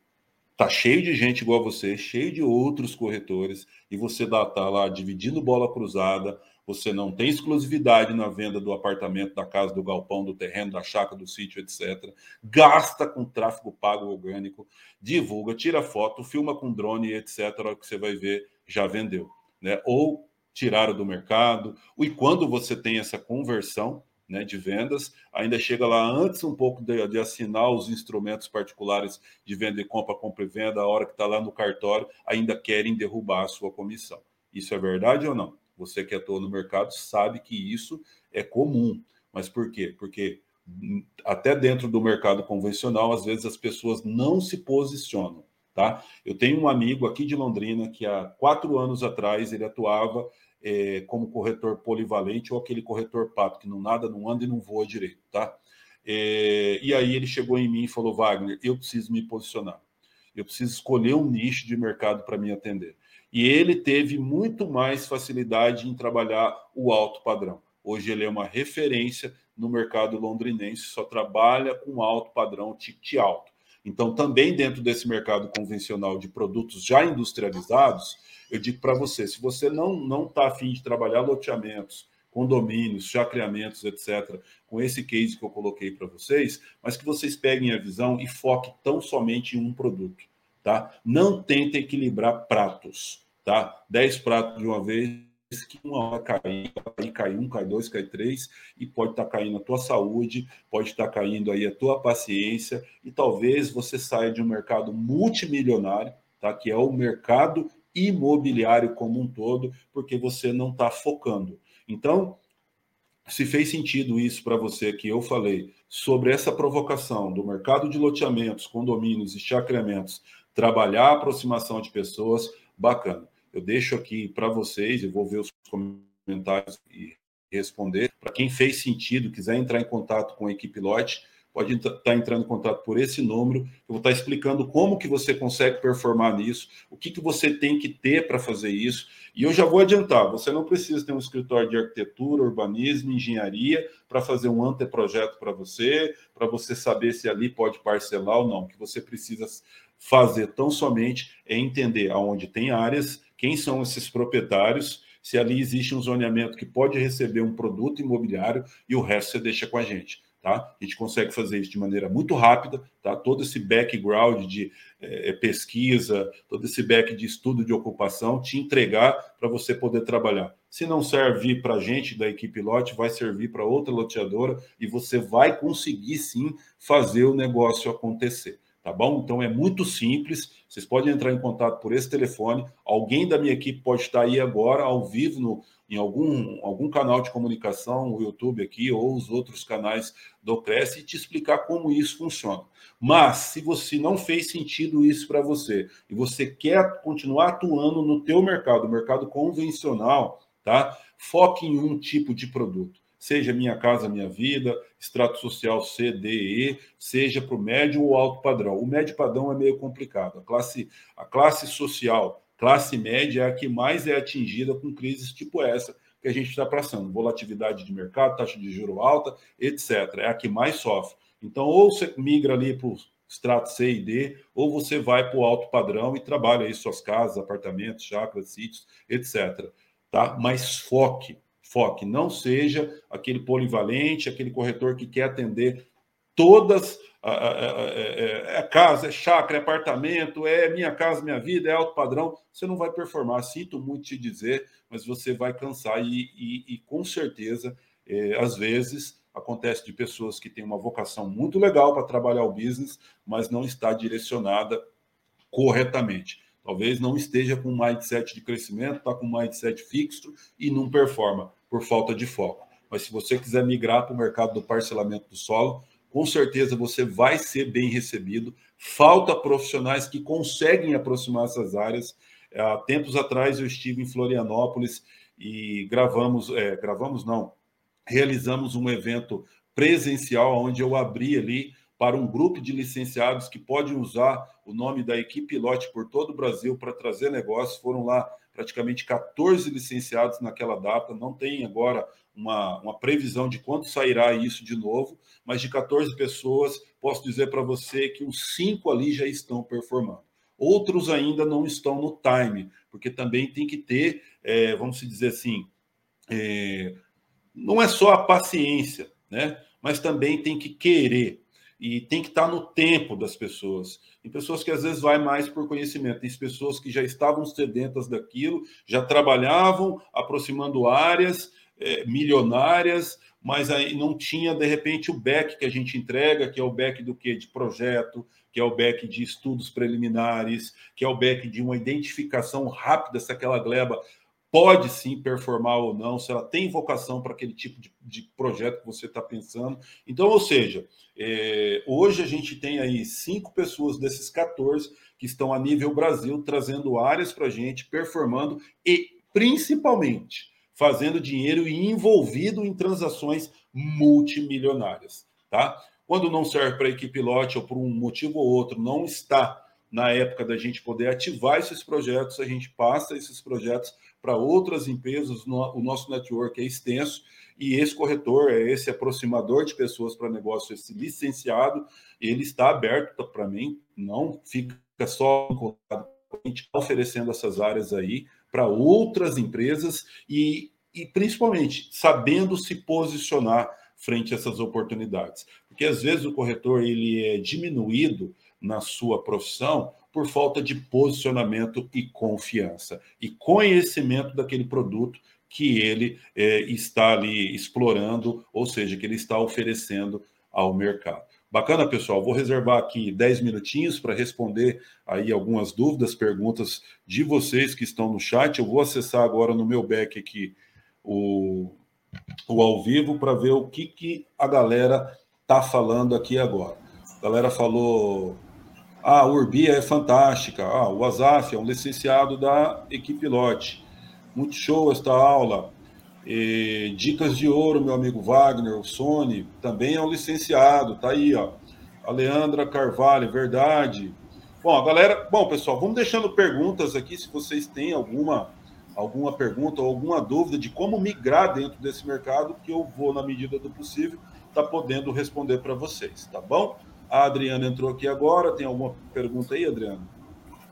tá cheio de gente igual a você, cheio de outros corretores, e você está lá dividindo bola cruzada, você não tem exclusividade na venda do apartamento, da casa, do galpão, do terreno, da chácara, do sítio, etc. Gasta com tráfego pago orgânico, divulga, tira foto, filma com drone, etc. A hora que você vai ver, já vendeu. Né? Ou tiraram do mercado. E quando você tem essa conversão né, de vendas, ainda chega lá antes um pouco de, de assinar os instrumentos particulares de venda e compra, compra e venda, a hora que está lá no cartório, ainda querem derrubar a sua comissão. Isso é verdade ou não? Você que atua no mercado sabe que isso é comum. Mas por quê? Porque hum, até dentro do mercado convencional, às vezes as pessoas não se posicionam. Tá? Eu tenho um amigo aqui de Londrina que há quatro anos atrás ele atuava é, como corretor polivalente ou aquele corretor pato que não nada, não anda e não voa direito. Tá? É, e aí ele chegou em mim e falou: Wagner, eu preciso me posicionar. Eu preciso escolher um nicho de mercado para me atender. E ele teve muito mais facilidade em trabalhar o alto padrão. Hoje ele é uma referência no mercado londrinense, só trabalha com alto padrão, ticket alto. Então, também dentro desse mercado convencional de produtos já industrializados, eu digo para você, se você não não está afim de trabalhar loteamentos, condomínios, chacreamentos, etc., com esse case que eu coloquei para vocês, mas que vocês peguem a visão e foquem tão somente em um produto, tá? Não tentem equilibrar pratos, tá? Dez pratos de uma vez que uma hora cair, aí cai um, cai dois, cai três, e pode estar tá caindo a tua saúde, pode estar tá caindo aí a tua paciência, e talvez você saia de um mercado multimilionário, tá? que é o mercado imobiliário como um todo, porque você não está focando. Então, se fez sentido isso para você que eu falei sobre essa provocação do mercado de loteamentos, condomínios e chacreamentos, trabalhar a aproximação de pessoas, bacana. Eu deixo aqui para vocês, eu vou ver os comentários e responder. Para quem fez sentido, quiser entrar em contato com a equipe Lote, pode estar tá entrando em contato por esse número. Eu vou estar tá explicando como que você consegue performar nisso, o que, que você tem que ter para fazer isso. E eu já vou adiantar, você não precisa ter um escritório de arquitetura, urbanismo, engenharia para fazer um anteprojeto para você, para você saber se ali pode parcelar ou não. O que você precisa fazer tão somente é entender aonde tem áreas quem são esses proprietários, se ali existe um zoneamento que pode receber um produto imobiliário e o resto você deixa com a gente. Tá? A gente consegue fazer isso de maneira muito rápida, tá? todo esse background de é, pesquisa, todo esse back de estudo de ocupação, te entregar para você poder trabalhar. Se não servir para a gente da equipe lote, vai servir para outra loteadora e você vai conseguir sim fazer o negócio acontecer tá bom? Então é muito simples. Vocês podem entrar em contato por esse telefone. Alguém da minha equipe pode estar aí agora, ao vivo, no, em algum, algum canal de comunicação, o YouTube aqui, ou os outros canais do Cresce, e te explicar como isso funciona. Mas, se você não fez sentido isso para você, e você quer continuar atuando no teu mercado, mercado convencional, tá? Foque em um tipo de produto seja Minha Casa Minha Vida, extrato social C, D, E, seja para o médio ou alto padrão. O médio padrão é meio complicado. A classe, a classe social, classe média, é a que mais é atingida com crises tipo essa que a gente está passando. Volatilidade de mercado, taxa de juro alta, etc. É a que mais sofre. Então, ou você migra ali para o extrato C e D, ou você vai para o alto padrão e trabalha aí suas casas, apartamentos, chácaras, sítios, etc. Tá? Mas foque Foque, não seja aquele polivalente, aquele corretor que quer atender todas a, é, é casa, é chácara, é apartamento, é minha casa, minha vida, é alto padrão. Você não vai performar, sinto muito te dizer, mas você vai cansar e, e, e com certeza, é, às vezes, acontece de pessoas que têm uma vocação muito legal para trabalhar o business, mas não está direcionada corretamente. Talvez não esteja com um mindset de crescimento, está com um mindset fixo e não performa por falta de foco. Mas se você quiser migrar para o mercado do parcelamento do solo, com certeza você vai ser bem recebido. Falta profissionais que conseguem aproximar essas áreas. Há tempos atrás eu estive em Florianópolis e gravamos, é, gravamos não, realizamos um evento presencial onde eu abri ali para um grupo de licenciados que podem usar o nome da equipe Lote por todo o Brasil para trazer negócios. Foram lá praticamente 14 licenciados naquela data, não tem agora uma, uma previsão de quanto sairá isso de novo, mas de 14 pessoas, posso dizer para você que os cinco ali já estão performando. Outros ainda não estão no time, porque também tem que ter, é, vamos dizer assim, é, não é só a paciência, né? mas também tem que querer e tem que estar no tempo das pessoas. Tem pessoas que às vezes vai mais por conhecimento, tem pessoas que já estavam sedentas daquilo, já trabalhavam aproximando áreas é, milionárias, mas aí não tinha de repente o back que a gente entrega, que é o back do que de projeto, que é o back de estudos preliminares, que é o back de uma identificação rápida se aquela gleba pode sim performar ou não, se ela tem vocação para aquele tipo de, de, projeto que você está pensando. Então, ou seja, é, hoje a gente tem aí cinco pessoas desses 14 que estão a nível Brasil trazendo áreas para a gente, performando e principalmente fazendo dinheiro e envolvido em transações multimilionárias, tá? Quando não serve para a equipe lote ou por um motivo ou outro não está na época da gente poder ativar esses projetos, a gente passa esses projetos para outras empresas, o nosso network é extenso e esse corretor, esse aproximador de pessoas para negócio, esse licenciado, ele está aberto para mim, não fica só oferecendo essas áreas aí para outras empresas e, e principalmente sabendo se posicionar frente a essas oportunidades. Porque às vezes o corretor ele é diminuído na sua profissão por falta de posicionamento e confiança e conhecimento daquele produto que ele é, está ali explorando, ou seja, que ele está oferecendo ao mercado. Bacana, pessoal. Vou reservar aqui 10 minutinhos para responder aí algumas dúvidas, perguntas de vocês que estão no chat. Eu vou acessar agora no meu back aqui o, o ao vivo para ver o que, que a galera tá falando aqui agora. A galera falou ah, a Urbia é fantástica. Ah, o Azaf é um licenciado da equipe Lote. Muito show esta aula. E, dicas de ouro, meu amigo Wagner, o Sony, também é um licenciado, tá aí, ó. A Leandra Carvalho, verdade. Bom, galera, bom, pessoal, vamos deixando perguntas aqui, se vocês têm alguma alguma pergunta ou alguma dúvida de como migrar dentro desse mercado, que eu vou, na medida do possível, tá podendo responder para vocês, tá bom? A Adriana entrou aqui agora. Tem alguma pergunta aí, Adriana?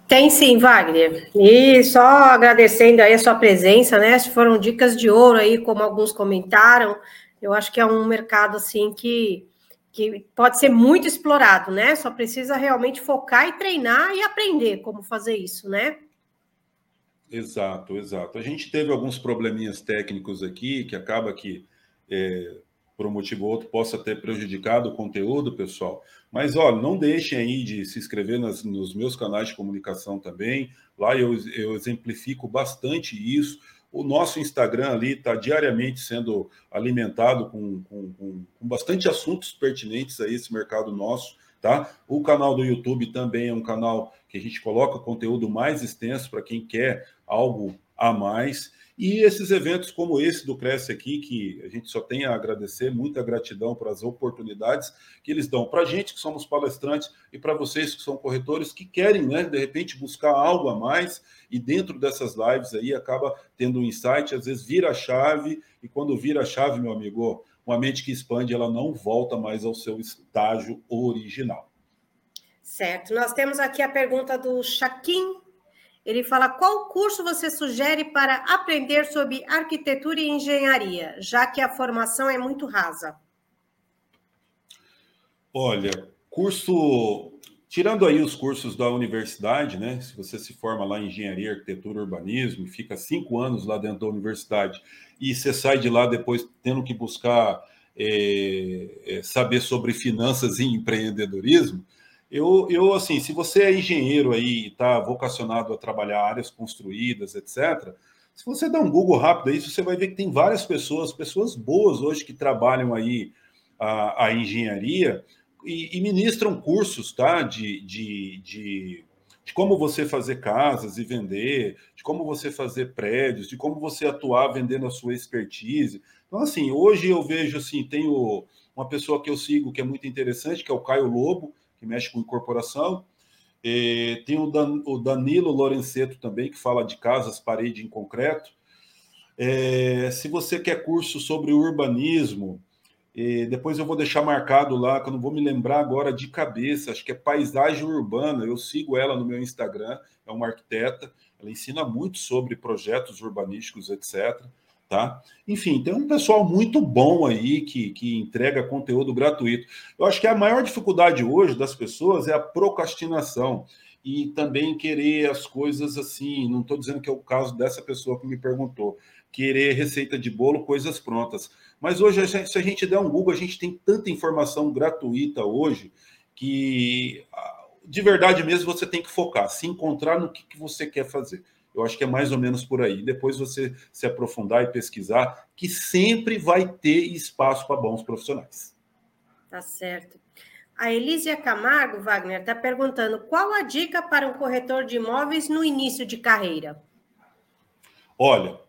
Tem sim, Wagner. E só agradecendo aí a sua presença, né? Se foram dicas de ouro aí, como alguns comentaram. Eu acho que é um mercado assim que, que pode ser muito explorado, né? Só precisa realmente focar e treinar e aprender como fazer isso, né? Exato, exato. A gente teve alguns probleminhas técnicos aqui que acaba que é, por um motivo ou outro, possa ter prejudicado o conteúdo, pessoal. Mas, olha, não deixem aí de se inscrever nas, nos meus canais de comunicação também. Lá eu, eu exemplifico bastante isso. O nosso Instagram ali está diariamente sendo alimentado com, com, com, com bastante assuntos pertinentes a esse mercado nosso. Tá? O canal do YouTube também é um canal que a gente coloca conteúdo mais extenso para quem quer algo a mais. E esses eventos como esse do Cresce aqui, que a gente só tem a agradecer, muita gratidão para as oportunidades que eles dão para a gente, que somos palestrantes, e para vocês que são corretores, que querem, né, de repente, buscar algo a mais, e dentro dessas lives aí acaba tendo um insight, às vezes vira a chave, e quando vira a chave, meu amigo, uma mente que expande, ela não volta mais ao seu estágio original. Certo. Nós temos aqui a pergunta do Chaquim ele fala: qual curso você sugere para aprender sobre arquitetura e engenharia, já que a formação é muito rasa? Olha, curso. Tirando aí os cursos da universidade, né? Se você se forma lá em engenharia, arquitetura, urbanismo, fica cinco anos lá dentro da universidade e você sai de lá depois tendo que buscar é, saber sobre finanças e empreendedorismo, eu, eu, assim, se você é engenheiro aí e está vocacionado a trabalhar áreas construídas, etc., se você dá um Google rápido aí, você vai ver que tem várias pessoas, pessoas boas hoje que trabalham aí a, a engenharia e, e, ministram cursos, tá? De, de, de, de como você fazer casas e vender, de como você fazer prédios, de como você atuar vendendo a sua expertise. Então, assim, hoje eu vejo assim, tenho uma pessoa que eu sigo que é muito interessante, que é o Caio Lobo, que mexe com incorporação. E tem o, Dan, o Danilo Lorenzeto também, que fala de casas, parede em concreto. É, se você quer curso sobre urbanismo, depois eu vou deixar marcado lá, que eu não vou me lembrar agora de cabeça, acho que é paisagem urbana. Eu sigo ela no meu Instagram, é uma arquiteta, ela ensina muito sobre projetos urbanísticos, etc tá? Enfim, tem um pessoal muito bom aí que, que entrega conteúdo gratuito. Eu acho que a maior dificuldade hoje das pessoas é a procrastinação e também querer as coisas assim. Não estou dizendo que é o caso dessa pessoa que me perguntou, querer receita de bolo, coisas prontas. Mas hoje, se a gente der um Google, a gente tem tanta informação gratuita hoje que de verdade mesmo você tem que focar, se encontrar no que, que você quer fazer. Eu acho que é mais ou menos por aí. Depois você se aprofundar e pesquisar, que sempre vai ter espaço para bons profissionais. Tá certo. A Elísia Camargo, Wagner, está perguntando qual a dica para um corretor de imóveis no início de carreira? Olha,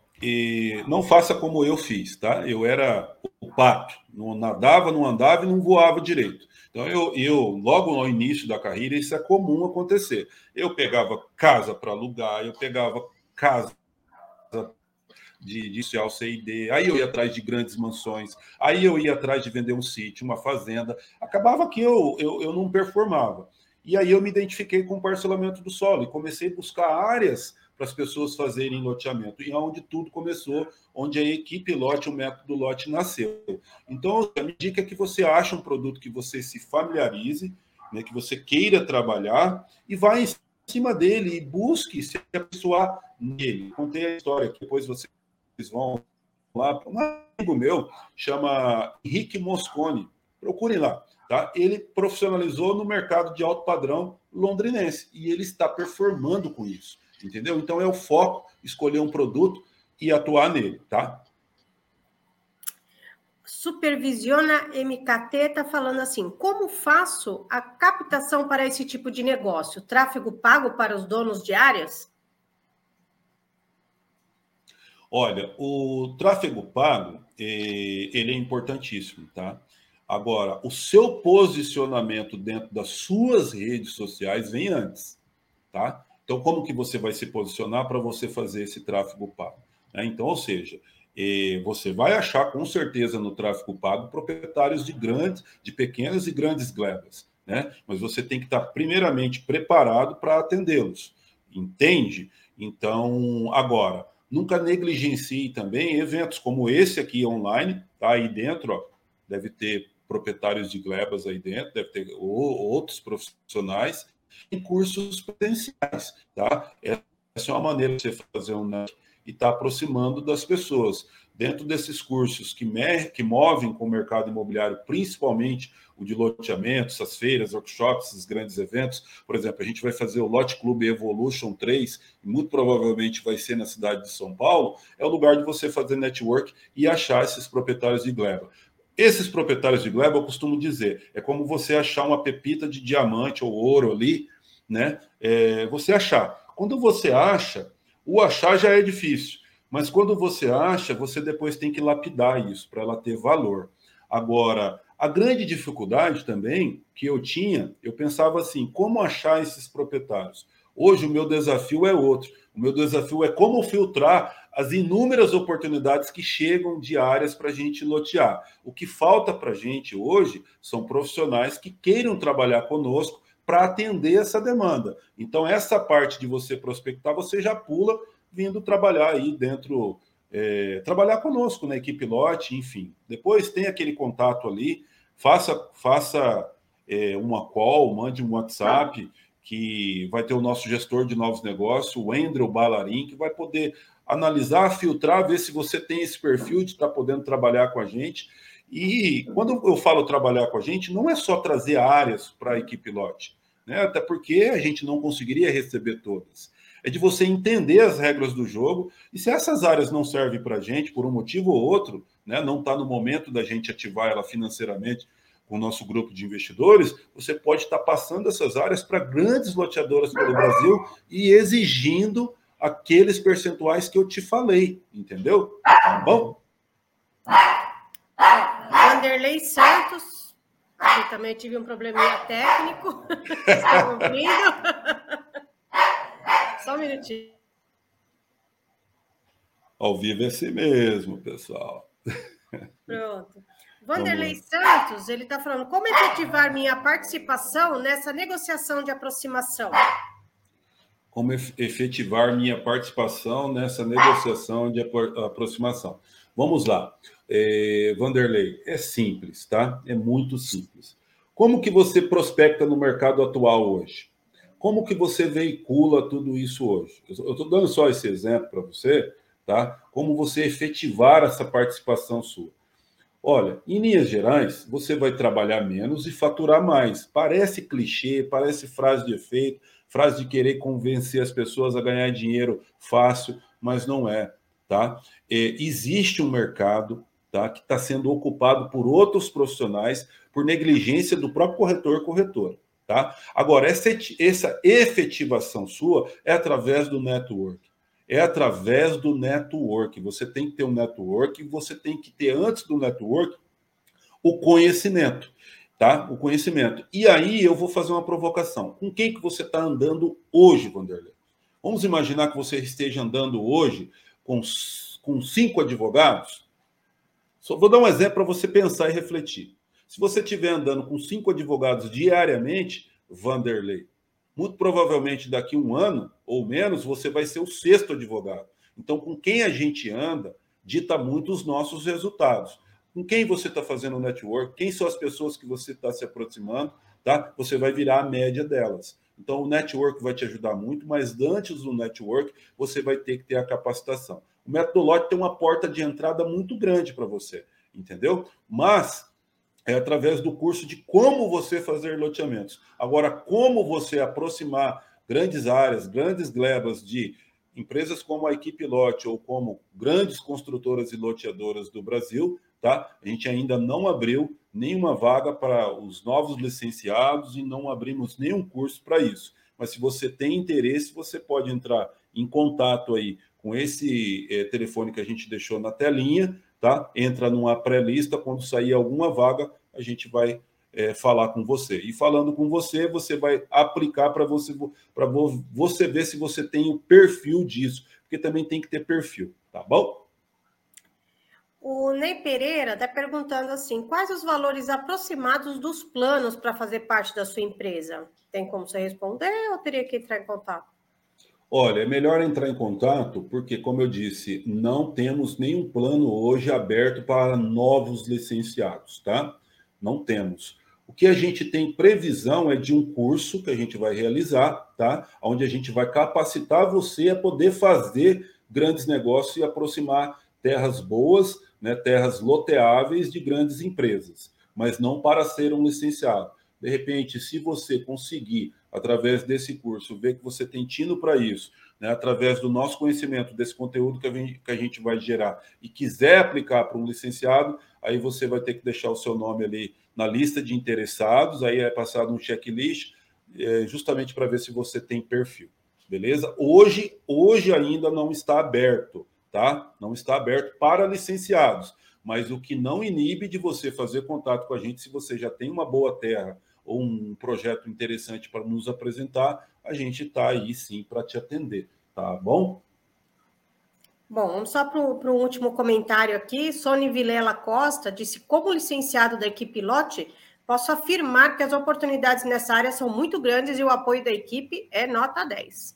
não faça como eu fiz, tá? Eu era o pato, não nadava, não andava e não voava direito. Então, eu, eu logo no início da carreira, isso é comum acontecer. Eu pegava casa para alugar, eu pegava casa de, de social CID, aí eu ia atrás de grandes mansões, aí eu ia atrás de vender um sítio, uma fazenda. Acabava que eu, eu, eu não performava. E aí eu me identifiquei com o parcelamento do solo e comecei a buscar áreas para as pessoas fazerem loteamento, e é onde tudo começou, onde a equipe lote, o método lote nasceu. Então, a minha dica é que você ache um produto que você se familiarize, né, que você queira trabalhar, e vá em cima dele e busque se apessoar nele. Contei a história que depois vocês vão lá. Um amigo meu chama Henrique Moscone. Procurem lá. Tá? Ele profissionalizou no mercado de alto padrão londrinense e ele está performando com isso. Entendeu? Então é o foco, escolher um produto e atuar nele, tá? Supervisiona MKT está falando assim: como faço a captação para esse tipo de negócio? Tráfego pago para os donos de áreas? Olha, o tráfego pago, eh, ele é importantíssimo, tá? Agora, o seu posicionamento dentro das suas redes sociais vem antes, tá? Então, como que você vai se posicionar para você fazer esse tráfego pago? Né? Então, ou seja, você vai achar com certeza no tráfego pago proprietários de grandes, de pequenas e grandes glebas, né? Mas você tem que estar primeiramente preparado para atendê-los, entende? Então, agora, nunca negligencie também eventos como esse aqui online, tá aí dentro, ó, deve ter proprietários de glebas aí dentro, deve ter outros profissionais em cursos presenciais, tá? Essa é uma maneira de você fazer um e estar tá aproximando das pessoas. Dentro desses cursos que, me, que movem com o mercado imobiliário, principalmente o de loteamento, essas feiras, workshops, esses grandes eventos. Por exemplo, a gente vai fazer o Lote Club Evolution 3, muito provavelmente vai ser na cidade de São Paulo. É o lugar de você fazer network e achar esses proprietários de gleba. Esses proprietários de gleba, eu costumo dizer, é como você achar uma pepita de diamante ou ouro ali, né? É, você achar. Quando você acha, o achar já é difícil, mas quando você acha, você depois tem que lapidar isso para ela ter valor. Agora, a grande dificuldade também que eu tinha, eu pensava assim: como achar esses proprietários? Hoje o meu desafio é outro. O meu desafio é como filtrar as inúmeras oportunidades que chegam diárias para a gente lotear. O que falta para a gente hoje são profissionais que queiram trabalhar conosco para atender essa demanda. Então, essa parte de você prospectar, você já pula vindo trabalhar aí dentro, é, trabalhar conosco na equipe lote, enfim. Depois tem aquele contato ali, faça, faça é, uma call, mande um WhatsApp, que vai ter o nosso gestor de novos negócios, o Andrew Balarim, que vai poder analisar, filtrar, ver se você tem esse perfil de estar podendo trabalhar com a gente. E quando eu falo trabalhar com a gente, não é só trazer áreas para a equipe lote, né? até porque a gente não conseguiria receber todas. É de você entender as regras do jogo e se essas áreas não servem para a gente por um motivo ou outro, né? não está no momento da gente ativar ela financeiramente com o nosso grupo de investidores, você pode estar passando essas áreas para grandes loteadoras pelo Brasil e exigindo aqueles percentuais que eu te falei, entendeu? Tá bom? Vanderlei Santos, eu também tive um probleminha técnico. Estão (laughs) ouvindo? (laughs) Só um minutinho. Ao vivo é assim mesmo, pessoal. (laughs) Pronto. Vanderlei Santos, ele está falando como efetivar minha participação nessa negociação de aproximação como efetivar minha participação nessa negociação de aproximação. Vamos lá. É, Vanderlei, é simples, tá? É muito simples. Como que você prospecta no mercado atual hoje? Como que você veicula tudo isso hoje? Eu estou dando só esse exemplo para você, tá? Como você efetivar essa participação sua. Olha, em linhas gerais, você vai trabalhar menos e faturar mais. Parece clichê, parece frase de efeito, frase de querer convencer as pessoas a ganhar dinheiro fácil, mas não é, tá? É, existe um mercado, tá, que está sendo ocupado por outros profissionais por negligência do próprio corretor corretor, tá? Agora essa, essa efetivação sua é através do network é através do network. Você tem que ter um network, você tem que ter antes do network o conhecimento, tá? O conhecimento. E aí eu vou fazer uma provocação. Com quem que você está andando hoje, Vanderlei? Vamos imaginar que você esteja andando hoje com, com cinco advogados. Só vou dar um exemplo para você pensar e refletir. Se você estiver andando com cinco advogados diariamente, Vanderlei, muito provavelmente daqui a um ano ou menos, você vai ser o sexto advogado. Então, com quem a gente anda, dita muito os nossos resultados. Com quem você está fazendo network, quem são as pessoas que você está se aproximando, tá? Você vai virar a média delas. Então, o network vai te ajudar muito, mas antes do network, você vai ter que ter a capacitação. O método Lote tem uma porta de entrada muito grande para você, entendeu? Mas é através do curso de como você fazer loteamentos. Agora, como você aproximar grandes áreas, grandes glebas de empresas como a Equipe Lote ou como grandes construtoras e loteadoras do Brasil, tá? A gente ainda não abriu nenhuma vaga para os novos licenciados e não abrimos nenhum curso para isso. Mas se você tem interesse, você pode entrar em contato aí com esse é, telefone que a gente deixou na telinha, tá? Entra numa pré-lista, quando sair alguma vaga, a gente vai é, falar com você. E falando com você, você vai aplicar para você, para você ver se você tem o perfil disso, porque também tem que ter perfil, tá bom? O Ney Pereira está perguntando assim: quais os valores aproximados dos planos para fazer parte da sua empresa? Tem como você responder ou teria que entrar em contato? Olha, é melhor entrar em contato, porque, como eu disse, não temos nenhum plano hoje aberto para novos licenciados, tá? Não temos. O que a gente tem previsão é de um curso que a gente vai realizar, tá? Onde a gente vai capacitar você a poder fazer grandes negócios e aproximar terras boas, né, terras loteáveis de grandes empresas, mas não para ser um licenciado. De repente, se você conseguir através desse curso, ver que você tem tino para isso, né, através do nosso conhecimento, desse conteúdo que a, gente, que a gente vai gerar, e quiser aplicar para um licenciado, aí você vai ter que deixar o seu nome ali na lista de interessados, aí é passado um checklist, é, justamente para ver se você tem perfil, beleza? Hoje, hoje ainda não está aberto, tá? Não está aberto para licenciados, mas o que não inibe de você fazer contato com a gente se você já tem uma boa terra ou um projeto interessante para nos apresentar, a gente está aí sim para te atender, tá bom? Bom, vamos só para o último comentário aqui. Sônia Vilela Costa disse: como licenciado da equipe Lote, posso afirmar que as oportunidades nessa área são muito grandes e o apoio da equipe é nota 10.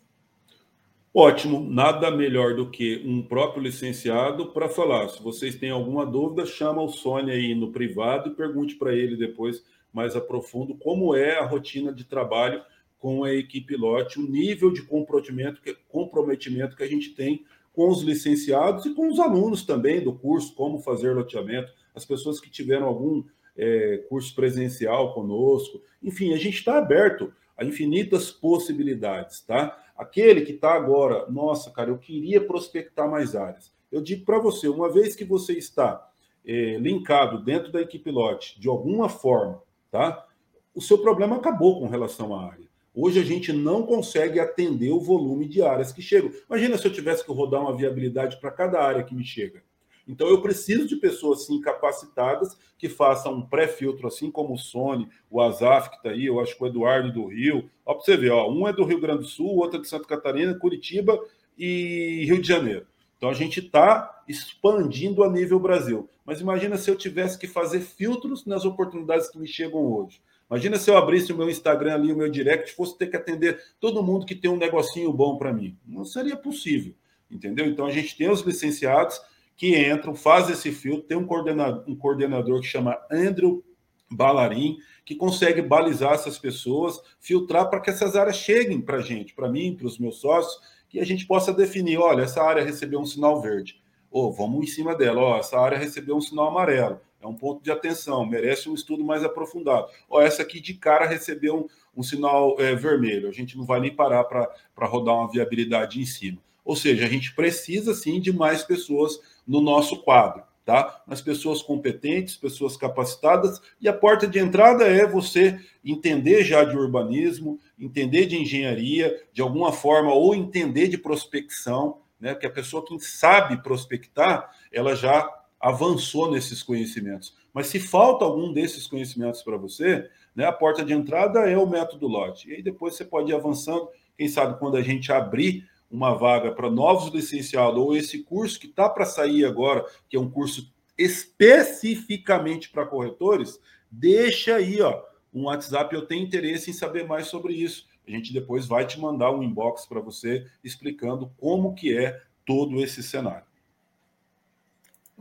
Ótimo, nada melhor do que um próprio licenciado para falar. Se vocês têm alguma dúvida, chama o Sônia aí no privado e pergunte para ele depois mais a profundo como é a rotina de trabalho com a equipe lote, o nível de comprometimento que, comprometimento que a gente tem com os licenciados e com os alunos também do curso, como fazer loteamento, as pessoas que tiveram algum é, curso presencial conosco. Enfim, a gente está aberto a infinitas possibilidades, tá? Aquele que está agora, nossa, cara, eu queria prospectar mais áreas. Eu digo para você, uma vez que você está é, linkado dentro da equipe lote de alguma forma, tá? O seu problema acabou com relação à área. Hoje a gente não consegue atender o volume de áreas que chegam. Imagina se eu tivesse que rodar uma viabilidade para cada área que me chega. Então eu preciso de pessoas assim capacitadas que façam um pré-filtro, assim como o Sony, o Azaf que está aí, eu acho que o Eduardo do Rio. Ó, para você ver, ó, um é do Rio Grande do Sul, outro é de Santa Catarina, Curitiba e Rio de Janeiro. Então a gente está expandindo a nível Brasil. Mas imagina se eu tivesse que fazer filtros nas oportunidades que me chegam hoje. Imagina se eu abrisse o meu Instagram ali, o meu direct, fosse ter que atender todo mundo que tem um negocinho bom para mim. Não seria possível, entendeu? Então a gente tem os licenciados que entram, fazem esse filtro, tem um coordenador, um coordenador que chama Andrew Balarim, que consegue balizar essas pessoas, filtrar para que essas áreas cheguem para a gente, para mim, para os meus sócios, que a gente possa definir, olha, essa área recebeu um sinal verde, ou oh, vamos em cima dela, ó, oh, essa área recebeu um sinal amarelo, é um ponto de atenção, merece um estudo mais aprofundado. Ó, essa aqui de cara recebeu um, um sinal é, vermelho, a gente não vai nem parar para rodar uma viabilidade em cima. Ou seja, a gente precisa sim de mais pessoas no nosso quadro, tá? Mas pessoas competentes, pessoas capacitadas, e a porta de entrada é você entender já de urbanismo, entender de engenharia, de alguma forma, ou entender de prospecção, né? Porque a pessoa que sabe prospectar, ela já avançou nesses conhecimentos. Mas se falta algum desses conhecimentos para você, né, a porta de entrada é o método lote. E aí depois você pode ir avançando. Quem sabe quando a gente abrir uma vaga para novos licenciados ou esse curso que está para sair agora, que é um curso especificamente para corretores, deixa aí ó, um WhatsApp. Eu tenho interesse em saber mais sobre isso. A gente depois vai te mandar um inbox para você explicando como que é todo esse cenário.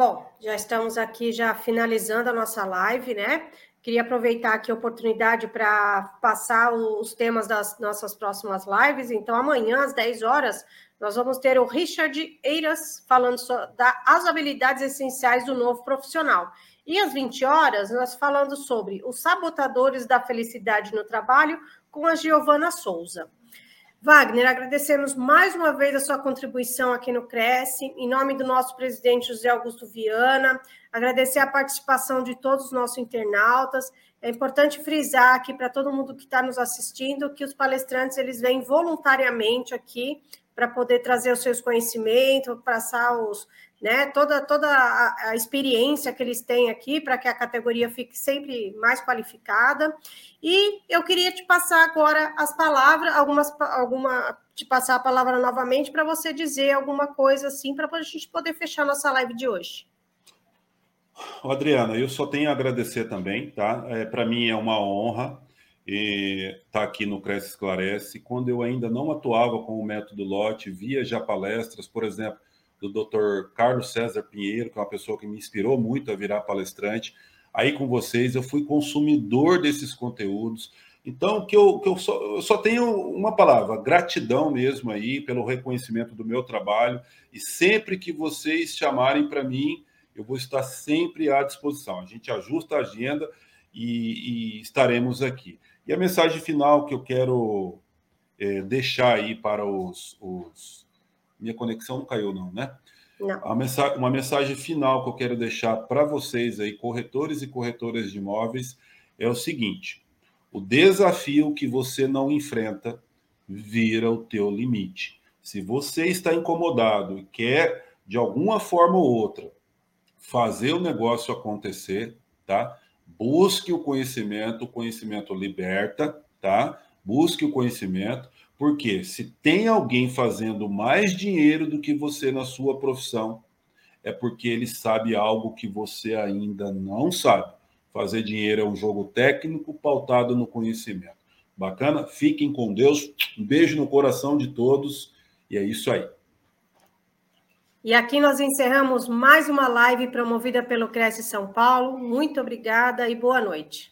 Bom, já estamos aqui já finalizando a nossa live, né? Queria aproveitar aqui a oportunidade para passar os temas das nossas próximas lives. Então, amanhã, às 10 horas, nós vamos ter o Richard Eiras falando das habilidades essenciais do novo profissional. E às 20 horas, nós falando sobre os sabotadores da felicidade no trabalho com a Giovana Souza. Wagner, agradecemos mais uma vez a sua contribuição aqui no Cresce, em nome do nosso presidente José Augusto Viana, agradecer a participação de todos os nossos internautas. É importante frisar aqui para todo mundo que está nos assistindo que os palestrantes eles vêm voluntariamente aqui para poder trazer os seus conhecimentos, passar os né? Toda, toda a, a experiência que eles têm aqui para que a categoria fique sempre mais qualificada. E eu queria te passar agora as palavras, algumas, alguma, te passar a palavra novamente para você dizer alguma coisa assim para a gente poder fechar nossa live de hoje. Adriana, eu só tenho a agradecer também, tá? É, para mim é uma honra estar tá aqui no Cresce Esclarece. Quando eu ainda não atuava com o método Lote, via já palestras, por exemplo, do Dr. Carlos César Pinheiro, que é uma pessoa que me inspirou muito a virar palestrante. Aí com vocês, eu fui consumidor desses conteúdos. Então, que eu, que eu, só, eu só tenho uma palavra: gratidão mesmo aí pelo reconhecimento do meu trabalho. E sempre que vocês chamarem para mim, eu vou estar sempre à disposição. A gente ajusta a agenda e, e estaremos aqui. E a mensagem final que eu quero é, deixar aí para os, os minha conexão não caiu, não, né? Não. Mensagem, uma mensagem final que eu quero deixar para vocês aí, corretores e corretoras de imóveis, é o seguinte: o desafio que você não enfrenta vira o teu limite. Se você está incomodado e quer, de alguma forma ou outra, fazer o negócio acontecer, tá? Busque o conhecimento, o conhecimento liberta, tá? Busque o conhecimento, porque se tem alguém fazendo mais dinheiro do que você na sua profissão, é porque ele sabe algo que você ainda não sabe. Fazer dinheiro é um jogo técnico pautado no conhecimento. Bacana? Fiquem com Deus. Um beijo no coração de todos. E é isso aí. E aqui nós encerramos mais uma live promovida pelo Cresce São Paulo. Muito obrigada e boa noite.